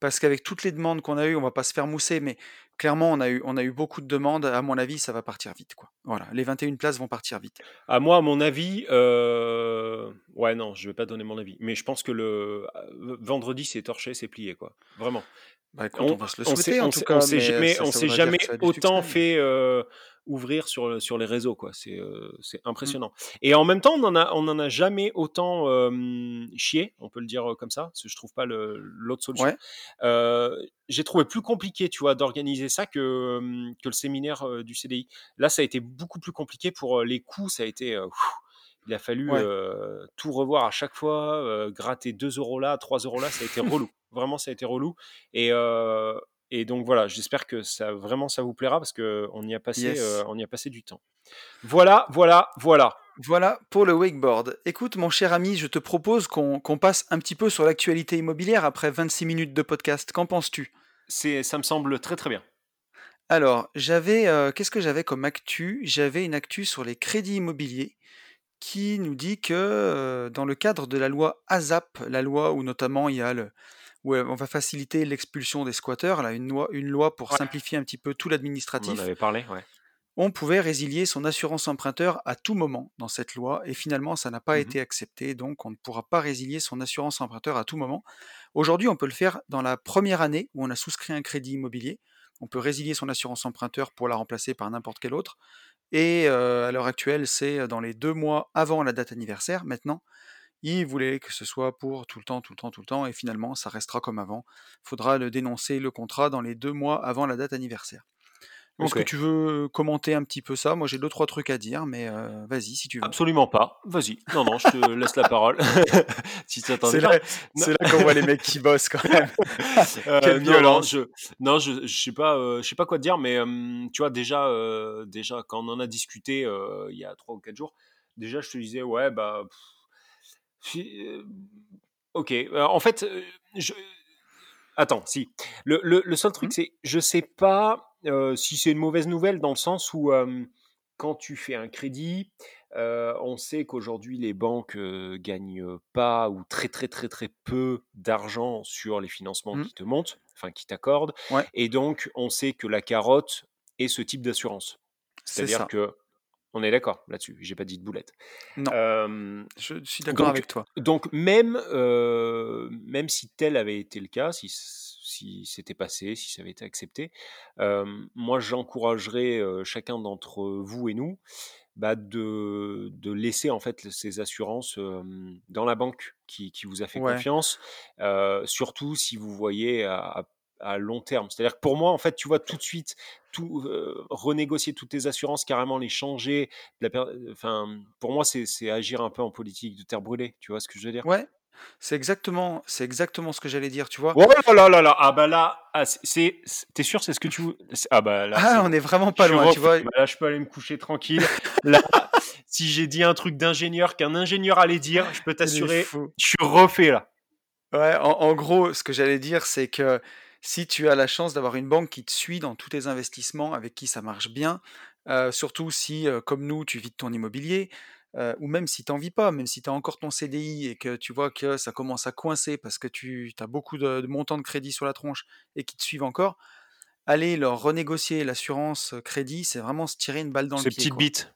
S1: parce qu'avec toutes les demandes qu'on a eues, on va pas se faire mousser, mais clairement on a eu on a eu beaucoup de demandes. À mon avis, ça va partir vite, quoi. Voilà, les 21 places vont partir vite.
S2: À moi, à mon avis, euh, ouais, non, je vais pas donner mon avis, mais je pense que le euh, vendredi, c'est torché, c'est plié, quoi. Vraiment.
S1: Bah, écoute, on
S2: On,
S1: va se le
S2: on s'est,
S1: souhaiter en tout
S2: on
S1: cas,
S2: s'est
S1: mais
S2: jamais,
S1: ça
S2: on s'est autant
S1: mais
S2: fait euh, ouvrir sur, sur les réseaux, quoi. C'est, euh, c'est
S1: mmh,
S2: impressionnant. Et en même temps, on en a, on en a jamais autant euh, chié, on peut le dire comme ça, parce que je trouve pas l'autre solution.
S1: ouais,
S2: Euh, j'ai trouvé plus compliqué, tu vois, d'organiser ça que, que le séminaire du CDI. Là, ça a été beaucoup plus compliqué pour les coûts. Ça a été, il a fallu
S1: ouais,
S2: tout revoir à chaque fois, gratter 2 euros là, 3 euros là. Ça a été relou. Vraiment, ça a été relou. Et, et donc voilà, j'espère que ça vraiment ça vous plaira parce que on y a passé, euh, on y a passé du temps. Voilà, voilà, voilà.
S1: Voilà pour le wakeboard. Écoute, mon cher ami, je te propose qu'on qu'on passe un petit peu sur l'actualité immobilière après 26 minutes de podcast. Qu'en penses-tu?
S2: Ça me semble très très bien.
S1: Alors, j'avais, heu, qu'est-ce que j'avais comme actu? J'avais une actu sur les crédits immobiliers qui nous dit que, heu, dans le cadre de la loi ASAP, la loi où notamment il y a le où, on va faciliter l'expulsion des squatteurs, là, une loi une loi pour
S2: Ouais,
S1: simplifier un petit peu tout
S2: on en
S1: l'administratif,
S2: avait parlé, ouais.
S1: on pouvait résilier son assurance emprunteur à tout moment dans cette loi et finalement ça n'a pas
S2: Mhm.
S1: été accepté, donc on ne pourra pas résilier son assurance emprunteur à tout moment. Aujourd'hui, on peut le faire dans la première année où on a souscrit un crédit immobilier. On peut résilier son assurance emprunteur pour la remplacer par n'importe quelle autre et heu, à l'heure actuelle, c'est, dans les 2 mois avant la date anniversaire. Maintenant, ils voulaient que ce soit pour tout le temps, tout le temps, tout le temps et finalement ça restera comme avant. Faudra le dénoncer, le contrat, dans les 2 mois avant la date anniversaire. Est-ce
S2: Ok.
S1: que tu veux commenter un petit peu ça? Moi, j'ai deux trois trucs à dire, mais vas-y si tu veux.
S2: Absolument pas. Vas-y. Non, non, je te laisse la parole. si tu t'attendais
S1: C'est là
S2: Non.
S1: c'est là qu'on voit les mecs qui bossent quand même.
S2: Euh,
S1: Quelle
S2: non, non,
S1: violence!
S2: je, non, je, je sais pas, euh, je sais pas quoi te dire, mais tu vois déjà, déjà quand on en a discuté il y a trois ou quatre jours, déjà je te disais ouais bah, pff, ok. Euh, en fait, euh, je, attends, si. Le, le, le seul truc
S1: Mmh,
S2: c'est, je sais pas euh, si c'est une mauvaise nouvelle dans le sens où euh, quand tu fais un crédit, euh, on sait qu'aujourd'hui les banques euh, gagnent pas ou très très très très peu d'argent sur les financements
S1: mmh,
S2: qui te montent, enfin qui t'accordent,
S1: ouais,
S2: et donc on sait que la carotte est ce type d'assurance.
S1: c'est
S2: C'est-à-dire que on est d'accord là-dessus. J'ai pas dit de boulette.
S1: Non,
S2: Euh,
S1: je suis d'accord avec toi.
S2: donc même, euh, même si tel avait été le cas, si, si c'était passé, si ça avait été accepté, euh, moi j'encouragerais chacun d'entre vous et nous bah, de, de laisser en fait ces assurances dans la banque qui, qui vous a fait
S1: Ouais,
S2: confiance, surtout si vous voyez à, à- à long terme. C'est-à-dire que pour moi, en fait, tu vois tout de suite tout euh, renégocier toutes tes assurances, carrément les changer. la per- Enfin, pour moi, c'est agir un peu en politique de terre brûlée. Tu vois ce que je veux dire?
S1: Ouais. C'est exactement c'est exactement ce que j'allais dire, tu vois?
S2: Oh là là là là! Ah bah là, ah c'est tu sûr, c'est ce que tu ah bah là,
S1: Ah, on est vraiment pas loin, tu vois?
S2: Bah là, je peux aller me coucher tranquille. Là, si j'ai dit un truc d'ingénieur qu'un ingénieur allait dire, je peux t'assurer, je suis refait là.
S1: Ouais, en en gros, ce que j'allais dire, c'est que si tu as la chance d'avoir une banque qui te suit dans tous tes investissements, avec qui ça marche bien, surtout si, comme nous, tu vis de ton immobilier, ou même si tu en vis pas, même si tu as encore ton CDI et que tu vois que ça commence à coincer parce que tu as beaucoup de de montants de crédit sur la tronche et qu'ils te suivent encore, aller leur renégocier l'assurance, crédit, c'est vraiment se tirer une balle dans le
S2: Ces
S1: pied,
S2: petites
S1: quoi.
S2: bites.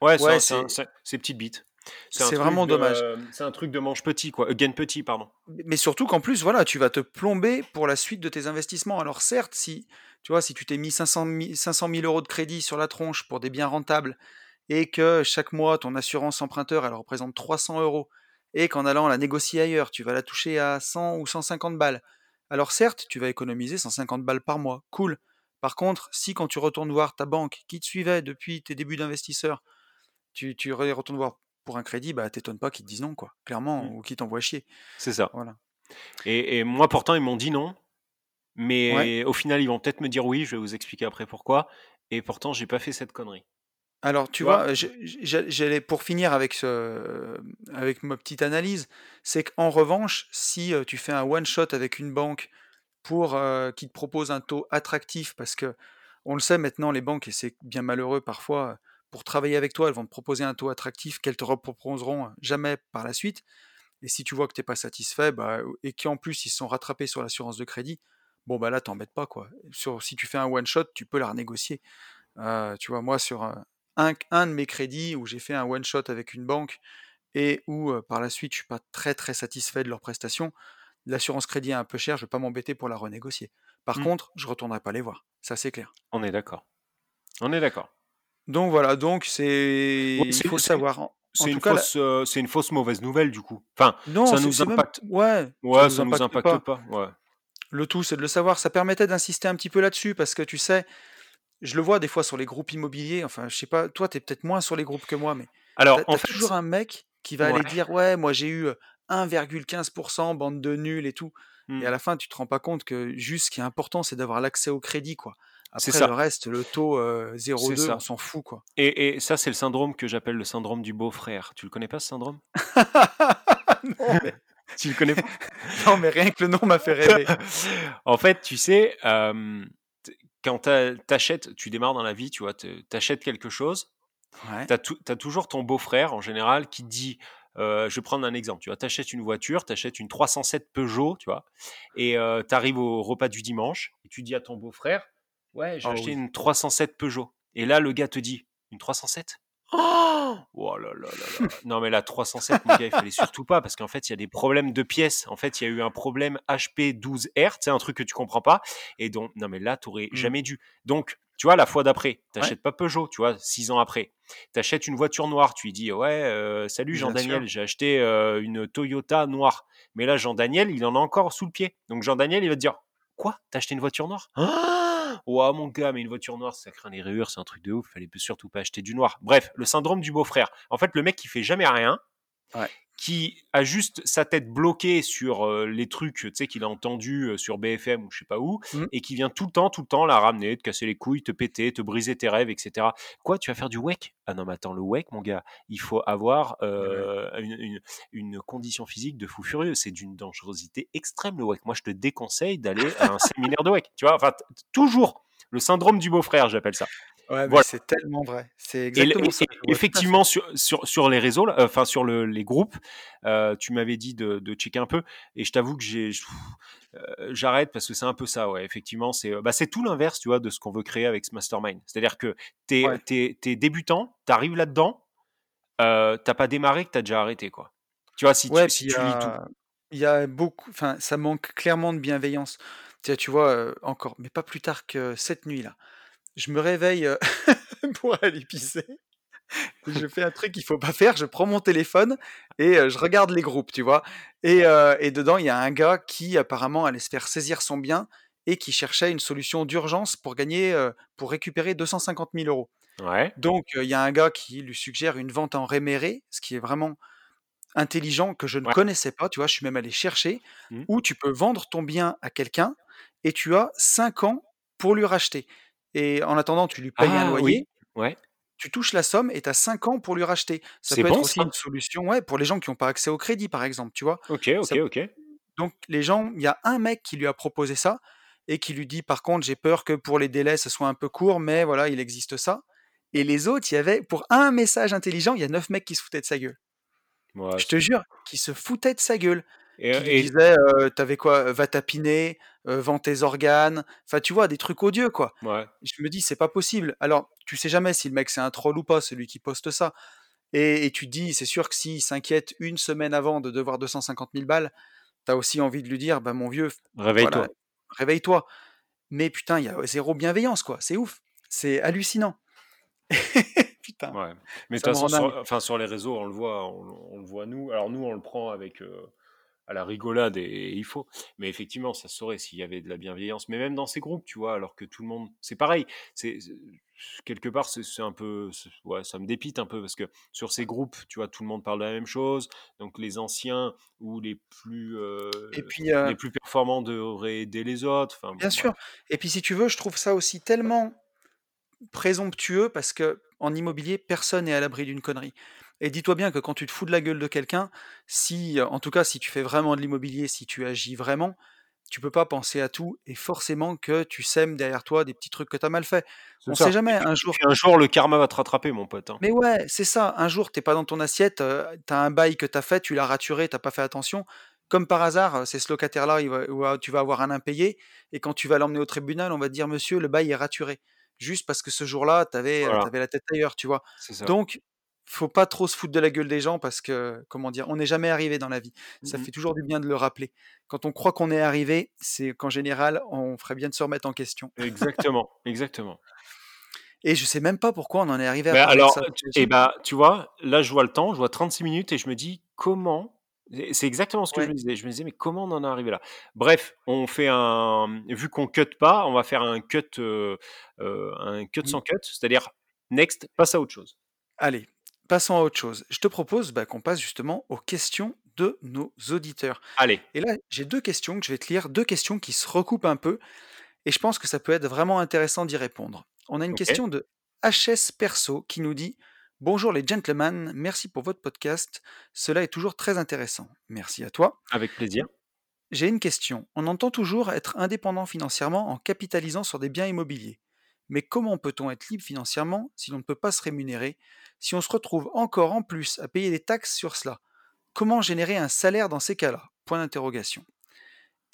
S2: Ouais, c'est ces petites bites. C'est
S1: vraiment
S2: de,
S1: dommage.
S2: hem, c'est un truc de manche petit quoi, heu, gaine petit, pardon.
S1: Mais surtout qu'en plus, voilà, tu vas te plomber pour la suite de tes investissements. Alors certes, si tu vois, si tu t'es mis 500 mi 500 000 € de crédit sur la tronche pour des biens rentables et que chaque mois ton assurance emprunteur, elle représente 300 € et qu'en allant la négocier ailleurs, tu vas la toucher à 100 ou 150 balles. Alors certes, tu vas économiser 150 balles par mois, cool. Par contre, si quand tu retournes voir ta banque qui te suivait depuis tes débuts d'investisseur, tu tu re retournes voir pour un crédit, bah, t'étonnes pas qu'ils te disent non, quoi, clairement,
S2: Mmh.
S1: ou qu'ils t'envoient chier.
S2: C'est ça.
S1: Voilà.
S2: Et et moi pourtant ils m'ont dit non,
S1: Ouais.
S2: mais au final ils vont peut-être me dire oui, je vais vous expliquer après pourquoi et pourtant j'ai pas fait cette connerie.
S1: Alors,
S2: Tu
S1: tu
S2: vois?
S1: j'allais pour finir avec ce avec ma petite analyse, c'est qu'en revanche, si, tu fais un one shot avec une banque pour, qui te propose un taux attractif parce que on le sait maintenant, les banques et c'est bien malheureux parfois, pour travailler avec toi, elles vont te proposer un taux attractif qu'elles te reproposeront jamais par la suite et si tu vois que tu es pas satisfait, bah, et qu'en plus ils se sont rattrapés sur l'assurance de crédit, bon, bah, là t'embêtes pas, quoi. Sur si tu fais un one shot, tu peux la renégocier. Tu vois, moi sur, un un de mes crédits où j'ai fait un one shot avec une banque et où, par la suite je suis pas très, très satisfait de leurs prestations, l'assurance crédit est un peu chère, je vais pas m'embêter pour la renégocier. Par
S2: Mmh.
S1: contre, je retournerai pas les voir, ça c'est clair.
S2: On est d'accord. On est d'accord.
S1: Donc voilà, donc
S2: Ouais,
S1: c'est il
S2: c'est
S1: faut savoir
S2: c'est une
S1: la
S2: fausse, c'est une fausse mauvaise nouvelle du coup. Enfin,
S1: non,
S2: ça nous
S1: même
S2: impacte
S1: ouais, ça
S2: ouais,
S1: nous
S2: ça nous
S1: impacte
S2: impacte
S1: pas.
S2: pas, ouais.
S1: Le tout, c'est de le savoir. Ça permettait d'insister un petit peu là-dessus parce que tu sais, je le vois des fois sur les groupes immobiliers, enfin, je sais pas, toi, tu es peut-être moins sur les groupes que moi, mais
S2: Alors en
S1: toujours un mec qui va aller dire: «Ouais, moi j'ai eu, heu, 1,15% bande de nuls et tout» et
S2: Mmh.
S1: à la fin, tu te rends pas compte que juste ce qui est important, c'est d'avoir l'accès au crédit, quoi. Après le
S2: ça,
S1: reste, le taux,
S2: c'est
S1: 0,2, on s'en fout, quoi.
S2: et et ça, c'est le syndrome que j'appelle le syndrome du beau-frère. Tu le connais pas ce syndrome?
S1: Non, mais
S2: Tu le connais pas?
S1: non, mais rien que le nom m'a fait rêver.
S2: En fait, tu sais, t quand tu a tu achètes tu démarres dans la vie, tu vois, te tu achètes quelque chose,
S1: Ouais.
S2: tu as toujours ton beau-frère en général qui dit, je vais prendre un exemple, tu vois? Tu achètes une voiture, tu achètes une 307 Peugeot, tu vois? Et heu, tu arrives au repas du dimanche et tu dis à ton beau-frère: «Ouais, j'ai
S1: Oh
S2: acheté
S1: oui.
S2: une 307 Peugeot» et là, le gars te dit: «Une 307? Oh là là là là! Non mais la 307 mon gars, il fallait surtout pas parce qu'en fait, il y a des problèmes de pièces. En fait, il y a eu un problème HP12R, tu sais, un truc que tu comprends pas et donc non mais là, tu aurais
S1: Mmh.
S2: jamais dû. Donc, tu vois, la fois d'après, tu
S1: Ouais,
S2: pas Peugeot, tu vois, 6 ans après. Tu achètes une voiture noire, tu lui dis: «Ouais, heu, salut. Jean-Daniel, j'ai acheté, heu, une Toyota noire». Mais là, Jean-Daniel, il en a encore sous le pied. Donc Jean-Daniel, il va te dire: «Quoi? Tu as acheté une voiture noire? Ouah mon gars, mais une voiture noire, ça craint les rayures, c'est un truc de ouf, fallait surtout pas acheter du noir». Bref, le syndrome du beau-frère. En fait, le mec qui fait jamais rien,
S1: Ouais.
S2: qui a juste sa tête bloquée sur, heu, les trucs, tu sais, qu'il a entendus, heu, sur BFM ou je sais pas où
S1: Mmh.
S2: et qui vient tout le temps, tout le temps la ramener, te casser les couilles, te péter, te briser tes rêves et cetera. «Quoi, tu vas faire du WEC?» «Ah non mais attends, le WEC mon gars, il faut avoir, heu, une une une condition physique de fou furieux. C'est d'une dangerosité extrême le WEC. Moi, je te déconseille d'aller à un séminaire de WEC». Tu vois? Enfin, toujours le syndrome du beau-frère, j'appelle ça.
S1: Ouais,
S2: Voilà.
S1: c'est tellement vrai. C'est exactement
S2: et
S1: ça,
S2: et effectivement sur sur sur les réseaux là, enfin sur le les groupes, heu, tu m'avais dit de de checker un peu et je t'avoue que j'ai heu, j'arrête parce que c'est un peu ça, ouais, effectivement, c'est, heu, bah, c'est tout l'inverse, tu vois, de ce qu'on veut créer avec ce mastermind. C'est-à-dire que tu es
S1: Ouais.
S2: es es débutant, tu arrives là-dedans, heu, tu as pas démarré que tu as déjà arrêté, quoi. Tu vois, si tu
S1: Ouais,
S2: si lis tout.
S1: il y a beaucoup enfin, ça manque clairement de bienveillance. Tu tu vois, encore, mais pas plus tard que cette nuit-là, je me réveille, heu, pour aller pisser je fais un truc qu'il faut pas faire, je prends mon téléphone et heu, je regarde les groupes, tu vois? Et heu et dedans, il y a un gars qui apparemment allait se faire saisir son bien et qui cherchait une solution d'urgence pour gagner, pour récupérer 250 000 €.
S2: Ouais.
S1: Donc il y a un gars qui lui suggère une vente en réméré, ce qui est vraiment intelligents que je ne
S2: Ouais.
S1: connaissais pas, tu vois? Je suis même allé chercher,
S2: Mmh.
S1: où tu peux vendre ton bien à quelqu'un et tu as 5 ans pour lui racheter et en attendant, tu lui payes un
S2: Ah oui,
S1: loyer,
S2: ouais.
S1: tu touches la somme et tu as 5 ans pour lui racheter. Ça peut être aussi une
S2: ça!
S1: solution, ouais, pour les gens qui ont pas accès au crédit, par exemple, tu vois?
S2: OK,
S1: Ça
S2: OK, OK.
S1: donc les gens il y a un mec qui lui a proposé ça et qui lui dit: «Par contre, j'ai peur que pour les délais, ce soit un peu court, mais voilà, il existe ça» et les autres, il y avait pour un message intelligent, il y a 9 mecs qui se foutaient de sa gueule. Je te jure, qui se foutaient de sa gueule,
S2: Et
S1: qui
S2: et
S1: disaient, heu: «Tu avais quoi? Va tapiner, heu, vends tes organes», enfin, tu vois? Des trucs odieux, quoi. Je me dis: «C'est pas possible». Alors, tu sais jamais si le mec, c'est un troll ou pas, celui qui poste ça et et tu te dis: «C'est sûr que s'il s'inquiète 1 semaine avant de devoir 250 000 balles», tu as aussi envie de lui dire: «Bah, mon vieux, voilà,
S2: Réveille-toi.
S1: réveille-toi». Mais putain, il y a 0 bienveillance, quoi, c'est ouf, c'est hallucinant. Putain,
S2: Ouais, mais de toute façon sur enfin, sur les réseaux, on le voit on le on le voit nous. Alors nous, on le prend avec, à la rigolade et il faut, mais effectivement, ça se saurait s'il y avait de la bienveillance, mais même dans ces groupes, tu vois? Alors que tout le monde c'est pareil, c'est quelque part, c'est un peu ouais, ça me dépite un peu parce que sur ces groupes, tu vois? Tout le monde parle de la même chose, donc les anciens ou les plus,
S1: Et
S2: heu,
S1: puis, heu
S2: les plus performants devraient aider les autres, enfin
S1: Bien
S2: bon,
S1: sûr. Et puis si tu veux, je trouve ça aussi tellement présomptueux parce qu'en immobilier, personne n'est à l'abri d'une connerie et dis-toi bien que quand tu te fous de la gueule de quelqu'un, si, en tout cas, si tu fais vraiment de l'immobilier, si tu agis vraiment, tu peux pas penser à tout et forcément que tu sèmes derrière toi des petits trucs que tu as mal fait. On
S2: ça
S1: sait jamais,
S2: puis
S1: un jour
S2: un jour, le karma va te rattraper mon pote, hein.
S1: Mais ouais, c'est ça, un jour, tu es pas dans ton assiette, heu, tu as un bail que tu as fait, tu l'as raturé, tu as pas fait attention. Comme par hasard, heu, c'est ce locataire-là, tu vas avoir un impayé et quand tu vas l'emmener au tribunal, on va te dire: «Monsieur, le bail est raturé», juste parce que ce jour-là, tu avais,
S2: Voilà.
S1: la tête ailleurs, tu vois? Donc faut pas trop se foutre de la gueule des gens parce que, comment dire? On n'est jamais arrivé dans la vie.
S2: Mmh
S1: Ça
S2: mh.
S1: fait toujours du bien de le rappeler. Quand on croit qu'on est arrivé, c'est qu'en général, on ferait bien de se remettre en question.
S2: Exactement, exactement.
S1: Et je sais même pas pourquoi on en est arrivé à
S2: alors,
S1: ça,
S2: et
S1: t'imagines?
S2: bah, tu vois? Là, je vois le temps, je vois 36 minutes et je me dis: «Comment?» c'est exactement ce que je me disais. Je me disais: «Mais comment on en est arrivé là?» bref, on fait un, mmh, vu qu'on cut pas, on va faire un cut, heu heu, un cut
S1: Mmh.
S2: sans cut, c'est-à-dire next, passe à autre chose.
S1: Allez, passons à autre chose. Je te propose, bah, qu'on passe justement aux questions de nos auditeurs
S2: Allez.
S1: et là, j'ai 2 questions que je vais te lire, 2 questions qui se recoupent un peu et je pense que ça peut être vraiment intéressant d'y répondre. On a une question de HS Perso qui nous dit: «Bonjour les gentlemen, merci pour votre podcast, cela est toujours très intéressant». Merci à toi.
S2: Avec plaisir.
S1: J'ai une question. On entend toujours être indépendant financièrement en capitalisant sur des biens immobiliers. Mais comment peut-on être libre financièrement si l'on ne peut pas se rémunérer, si on se retrouve encore en plus à payer des taxes sur cela? Comment générer un salaire dans ces cas-là? Point d'interrogation.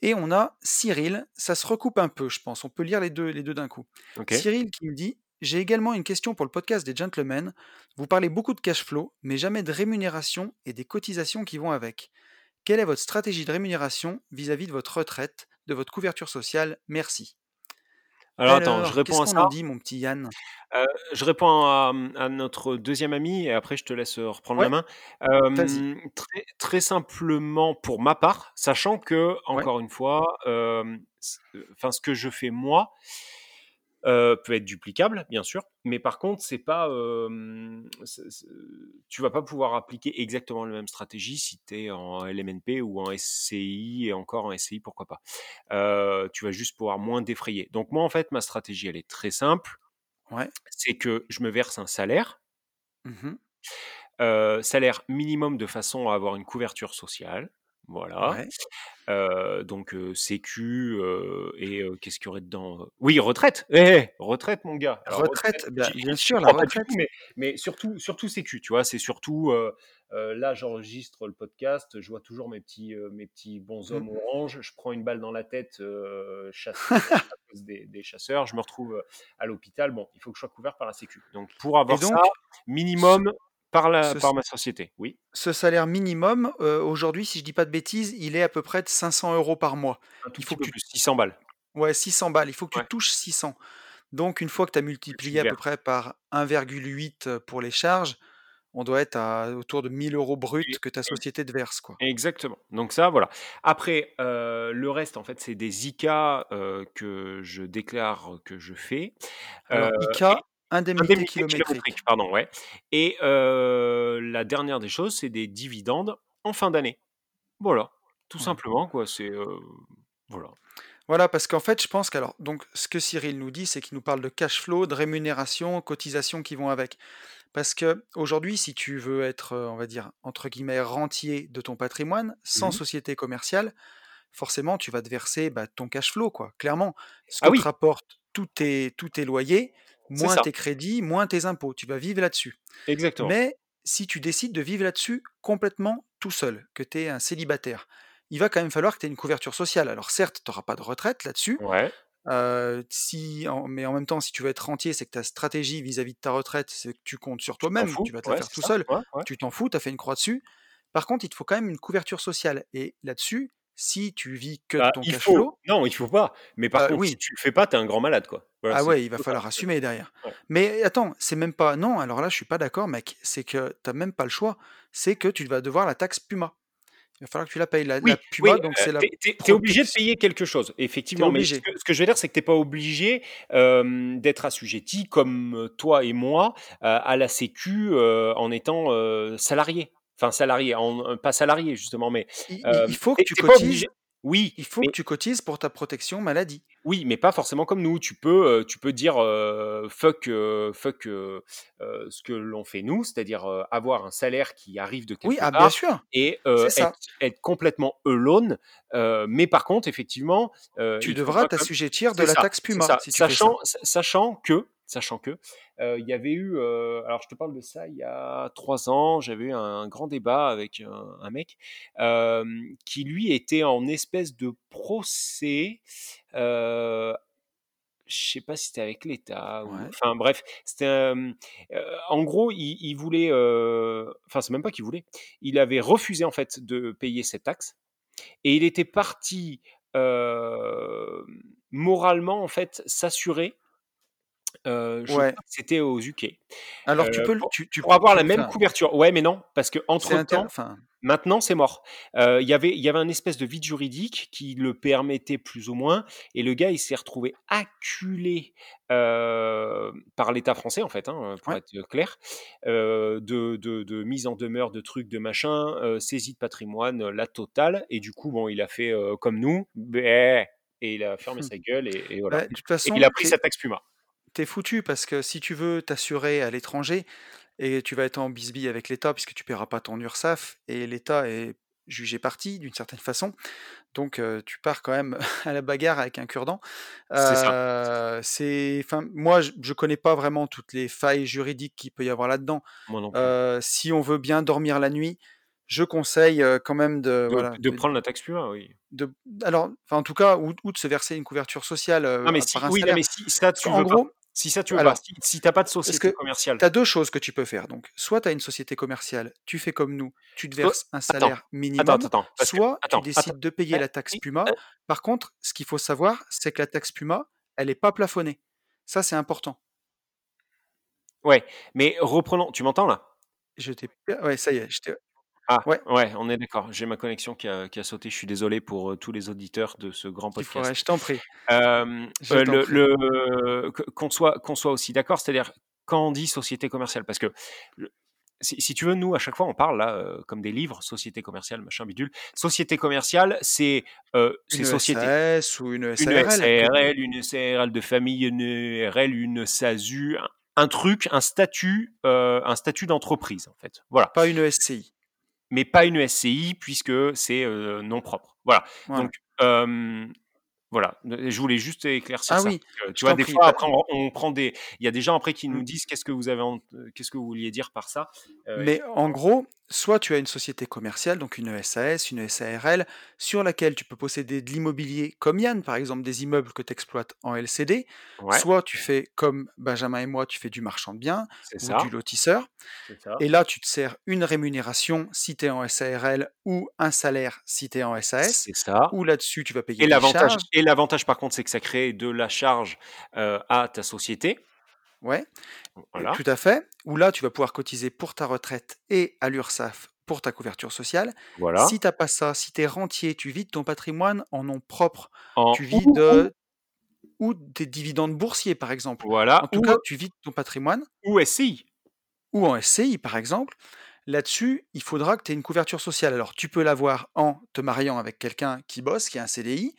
S1: Et on a Cyril, ça se recoupe un peu, je pense, on peut lire les 2 les 2 d'un coup. Cyril qui me dit: «J'ai également une question pour le podcast des gentlemen. Vous parlez beaucoup de cash flow, mais jamais de rémunération et des cotisations qui vont avec. Quelle est votre stratégie de rémunération vis-à-vis de votre retraite, de votre couverture sociale? Merci».
S2: Alors attends, je réponds
S1: qu'est-ce
S2: à
S1: qu'on
S2: ça.
S1: dit mon petit Yann?
S2: Heu, je réponds à, mmh, à notre 2e ami et après je te laisse, heu, reprendre la
S1: Ouais,
S2: main.
S1: vas-y.
S2: Très très simplement pour ma part, sachant
S1: Ouais.
S2: qu'encore une fois, c enfin ce que je fais moi heu, peut être duplicable, bien sûr, mais par contre, c'est pas, ce tu vas pas pouvoir appliquer exactement la même stratégie si tu es en LMNP ou en SCI et encore en SCI, pourquoi pas. Heu, tu vas juste pouvoir moins défrayer. Donc moi, en fait, ma stratégie, elle est très simple,
S1: Ouais.
S2: c'est que je me verse un salaire
S1: Mmh
S2: salaire minimum de façon à avoir une couverture sociale, voilà.
S1: Ouais.
S2: Donc sécu, et qu'est-ce qu'il y aurait dedans? Oui, retraite! Hé, hé! Retraite mon gars! Alors retraite,
S1: bah, bien sûr, la
S2: tout,
S1: retraite.
S2: mais mais surtout surtout sécu, tu vois? C'est surtout, là, j'enregistre le podcast, je vois toujours mes petits, mes petits
S1: Mmh.
S2: bonshommes orange, je prends une balle dans la tête, heu, chasse, heu, à cause des des chasseurs, je me retrouve, à l'hôpital. Bon, il faut que je sois couvert par la sécu. Donc pour avoir ça,
S1: donc? ce
S2: minimum par la
S1: ce
S2: par ma société. Oui?
S1: ce salaire minimum, heu, aujourd'hui, si je dis pas de bêtises, il est à peu près de 500 € par mois.
S2: Un tout
S1: Il faut
S2: petit
S1: que
S2: peu
S1: tu
S2: plus, 600 balles.
S1: ouais, 600 balles, il faut que tu touches 600. Donc une fois que tu as multiplié à peu près par 1,8 heu, pour les charges, on doit être à autour de 1 000 € bruts que ta société te verse, quoi.
S2: exactement. Donc ça, voilà. Après, heu, le reste, en fait, c'est des ICA, que je déclare, que je fais,
S1: Alors ICA, indemnité
S2: indemnité
S1: kilométrique.
S2: kilométrique, pardon, ouais et la dernière des choses, c'est des dividendes en fin d'année. Voilà, tout
S1: Ouais.
S2: simplement quoi, c'est, voilà.
S1: Voilà, parce qu'en fait, je pense qu'alors donc ce que Cyril nous dit, c'est qu'il nous parle de cash flow, de rémunération, cotisations qui vont avec. Parce qu'aujourd'hui, si tu veux être, on va dire, entre guillemets «rentier» de ton patrimoine,
S2: Mmh
S1: sans
S2: mh.
S1: société commerciale, forcément tu vas te verser, bah, ton cash flow quoi, clairement. Ce
S2: Ah
S1: que te
S2: oui!
S1: rapportent tous tes tous tes loyers, moins tes crédits, moins tes impôts, tu vas vivre là-dessus.
S2: Exactement.
S1: Mais si tu décides de vivre là-dessus complètement tout seul, que tu es un célibataire, il va quand même falloir que tu aies une couverture sociale. Alors certes, tu auras pas de retraite là-dessus,
S2: Ouais.
S1: si en mais en même temps, si tu veux être rentier, c'est que ta stratégie vis-à-vis de ta retraite, c'est que tu comptes sur toi-même, tu vas te la faire tout
S2: ça,
S1: seul,
S2: ouais, ouais.
S1: tu t'en fous, tu as fait une croix dessus. Par contre, il te faut quand même une couverture sociale et là-dessus, si tu vis que de
S2: Bah,
S1: ton
S2: il
S1: cash
S2: faut.
S1: flow
S2: Non, il faut pas, mais par
S1: heu,
S2: contre, si
S1: oui.
S2: tu le fais pas, tu es un grand malade quoi. Voilà,
S1: Ah ouais, il va falloir assumer derrière.
S2: ouais.
S1: Mais attends, c'est même pas non, alors là, je suis pas d'accord mec, c'est que tu as même pas le choix, c'est que tu vas devoir la taxe PUMa. Il va falloir que tu la payes. La la
S2: Oui, oui,
S1: PUMa donc
S2: heu,
S1: c'est la
S2: tu es tu es tu es obligé de payer quelque chose, effectivement, mais ce que ce que je veux dire, c'est que tu es pas obligé, d'être assujetti comme toi et moi, à la sécu, en étant, salarié. Enfin salarié, en pas salarié justement, mais,
S1: Il
S2: hem,
S1: faut que tu cotises
S2: oui,
S1: il faut que tu cotises pour ta protection maladie.
S2: Oui, mais pas forcément comme nous. Tu peux, heu, tu peux dire, fuck, fuck, ce que l'on fait nous, c'est-à-dire, avoir un salaire qui arrive de
S1: Oui,
S2: quelque
S1: ah bien sûr,
S2: et être être complètement alone, mais par contre effectivement,
S1: Tu devras t'assujettir de la
S2: ça,
S1: taxe PUMa
S2: ça.
S1: si tu fais ça.
S2: Sachant sa sachant que sachant que, il y avait eu, alors je te parle de ça il y a 3 ans, j'avais eu un grand débat avec un un mec, qui lui était en espèce de procès, je sais pas si c'était avec l'État
S1: Ouais.
S2: enfin bref, c'était, en gros, il il voulait, enfin c'est même pas qu'il voulait, il avait refusé en fait de payer cette taxe et il était parti, moralement en fait s'assurer,
S1: Ouais.
S2: que c'était aux UK,
S1: Alors tu
S2: heu,
S1: peux
S2: pour
S1: tu tu
S2: pour avoir la même couverture. Ouais, mais non, parce qu'entre
S1: intér
S2: temps, maintenant c'est mort. Il y avait il y avait un espèce de vide juridique qui le permettait plus ou moins et le gars, il s'est retrouvé acculé, heu, par l'État français en fait, hein, pour
S1: Ouais.
S2: être clair, de de de mise en demeure, de trucs, de machin, saisie de patrimoine, la totale et du coup, bon, il a fait, comme nous, et il a fermé sa gueule et et voilà
S1: Bah, de toute
S2: et il a
S1: façon,
S2: pris sa taxe PUMa.
S1: Tu es foutu parce que si tu veux t'assurer à l'étranger et tu vas être en bisbille avec l'État puisque tu paieras pas ton Urssaf et l'État est jugé partie d'une certaine façon, donc tu pars quand même à la bagarre avec un cure-dent.
S2: C'est
S1: enfin moi je je connais pas vraiment toutes les failles juridiques qu'il peut y avoir là-dedans. Si on veut bien dormir la nuit, je conseille, quand même de
S2: De
S1: voilà,
S2: de
S1: de
S2: prendre la taxe PUMa, oui.
S1: de alors en tout cas ou ou de se verser une couverture sociale, heu,
S2: mais
S1: par
S2: si
S1: un
S2: oui, non,
S1: salaire.
S2: mais si ça tu veux pas,
S1: gros
S2: si ça tu veux pas,
S1: alors
S2: si si tu as pas de société
S1: que
S2: commerciale
S1: tu as 2 choses que tu peux faire donc soit tu as une société commerciale, tu fais comme nous, tu te verses un salaire
S2: attends,
S1: minimum,
S2: attends, que
S1: soit tu décides de payer la taxe PUMa.
S2: hein
S1: Par contre, ce qu'il faut savoir, c'est que la taxe PUMa, elle est pas plafonnée. Ça, c'est important.
S2: Ouais, mais reprenons tu m'entends là?
S1: Je t'ai ouais, ça y est, je
S2: Ah,
S1: ouais.
S2: ouais, on est d'accord. J'ai ma connexion qui a qui a sauté. Je suis désolé pour, heu, tous les auditeurs de ce grand
S1: Il faudrait
S2: podcast.
S1: je t'en prie. Je
S2: le le que qu'on soit qu'on soit aussi d'accord, c'est-à-dire quand on dit société commerciale, parce que le si si tu veux, nous, à chaque fois, on parle là, comme des livres, société commerciale, machin bidule. Société commerciale, c'est,
S1: Une
S2: société.
S1: SAS ou une
S2: Une
S1: SARL que
S2: SARL, une SARL de famille, une ERL, une SASU, un truc, un statut, un statut d'entreprise, en fait. Voilà.
S1: pas une SCI.
S2: Mais pas une SCI puisque c'est, nom propre. Voilà. Donc, voilà, je voulais juste éclaircir
S1: Ah
S2: ça
S1: oui,
S2: que, tu vois, des
S1: prie,
S2: fois, après, on on prend des il y a des gens après qui nous
S1: Mmh.
S2: disent: «Qu'est-ce que vous avez en qu'est-ce que vous vouliez dire par ça?»
S1: Mais en gros, soit tu as une société commerciale, donc une SAS, une SARL, sur laquelle tu peux posséder de l'immobilier comme Yann, par exemple, des immeubles que tu exploites en LCD.
S2: Ouais.
S1: Soit tu fais comme Benjamin et moi, tu fais du marchand de biens
S2: C'est
S1: ou du lotisseur et là, tu te sers une rémunération si tu es en SARL ou un salaire si tu es en SAS,
S2: ça
S1: où là-dessus, tu vas payer
S2: et
S1: des
S2: l'avantage
S1: charges
S2: et l'avantage, par contre, c'est que ça crée de la charge, heu, à ta société.
S1: Ouais, tout à fait, où là, tu vas pouvoir cotiser pour ta retraite et à l'Urssaf pour ta couverture sociale. Si
S2: Voilà.
S1: tu as pas ça, si tu es rentier, tu vis de ton patrimoine en nom propre,
S2: En
S1: tu
S2: ou
S1: vis
S2: ou
S1: de ou des dividendes boursiers, par exemple.
S2: Voilà,
S1: En tout
S2: ou,
S1: cas, tu vis de ton patrimoine
S2: ou SCI.
S1: ou en SCI, par exemple, Là-dessus, il faudra que tu aies une couverture sociale. Alors, tu peux l'avoir en te mariant avec quelqu'un qui bosse, qui a un CDI,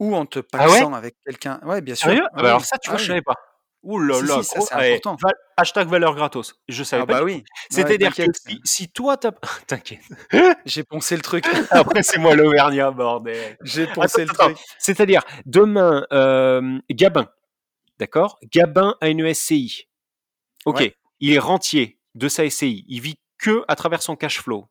S1: ou en te
S2: Ah ouais?
S1: pacsant avec quelqu'un ouais, bien sûr.
S2: Ah
S1: Ah
S2: bah, alors ça, tu
S1: ah
S2: je
S1: oui.
S2: savais pas. Ouh là
S1: Si,
S2: là,
S1: si, ça,
S2: gros
S1: c'est
S2: eh,
S1: important.
S2: hashtag valeur gratos. Je savais
S1: Ah
S2: pas
S1: bah oui. Ouais,
S2: C'est-à-dire que si si toi tu as t'inquiète.
S1: J'ai poncé le truc.
S2: Après, c'est moi l'auvergnat, bordel.
S1: J'ai
S2: Attends,
S1: poncé le
S2: attends,
S1: truc.
S2: c'est-à-dire demain, hem, Gabin, d'accord? Gabin a une SCI. OK,
S1: Ouais.
S2: il est rentier de sa SCI. Il vit que à travers son cash flow.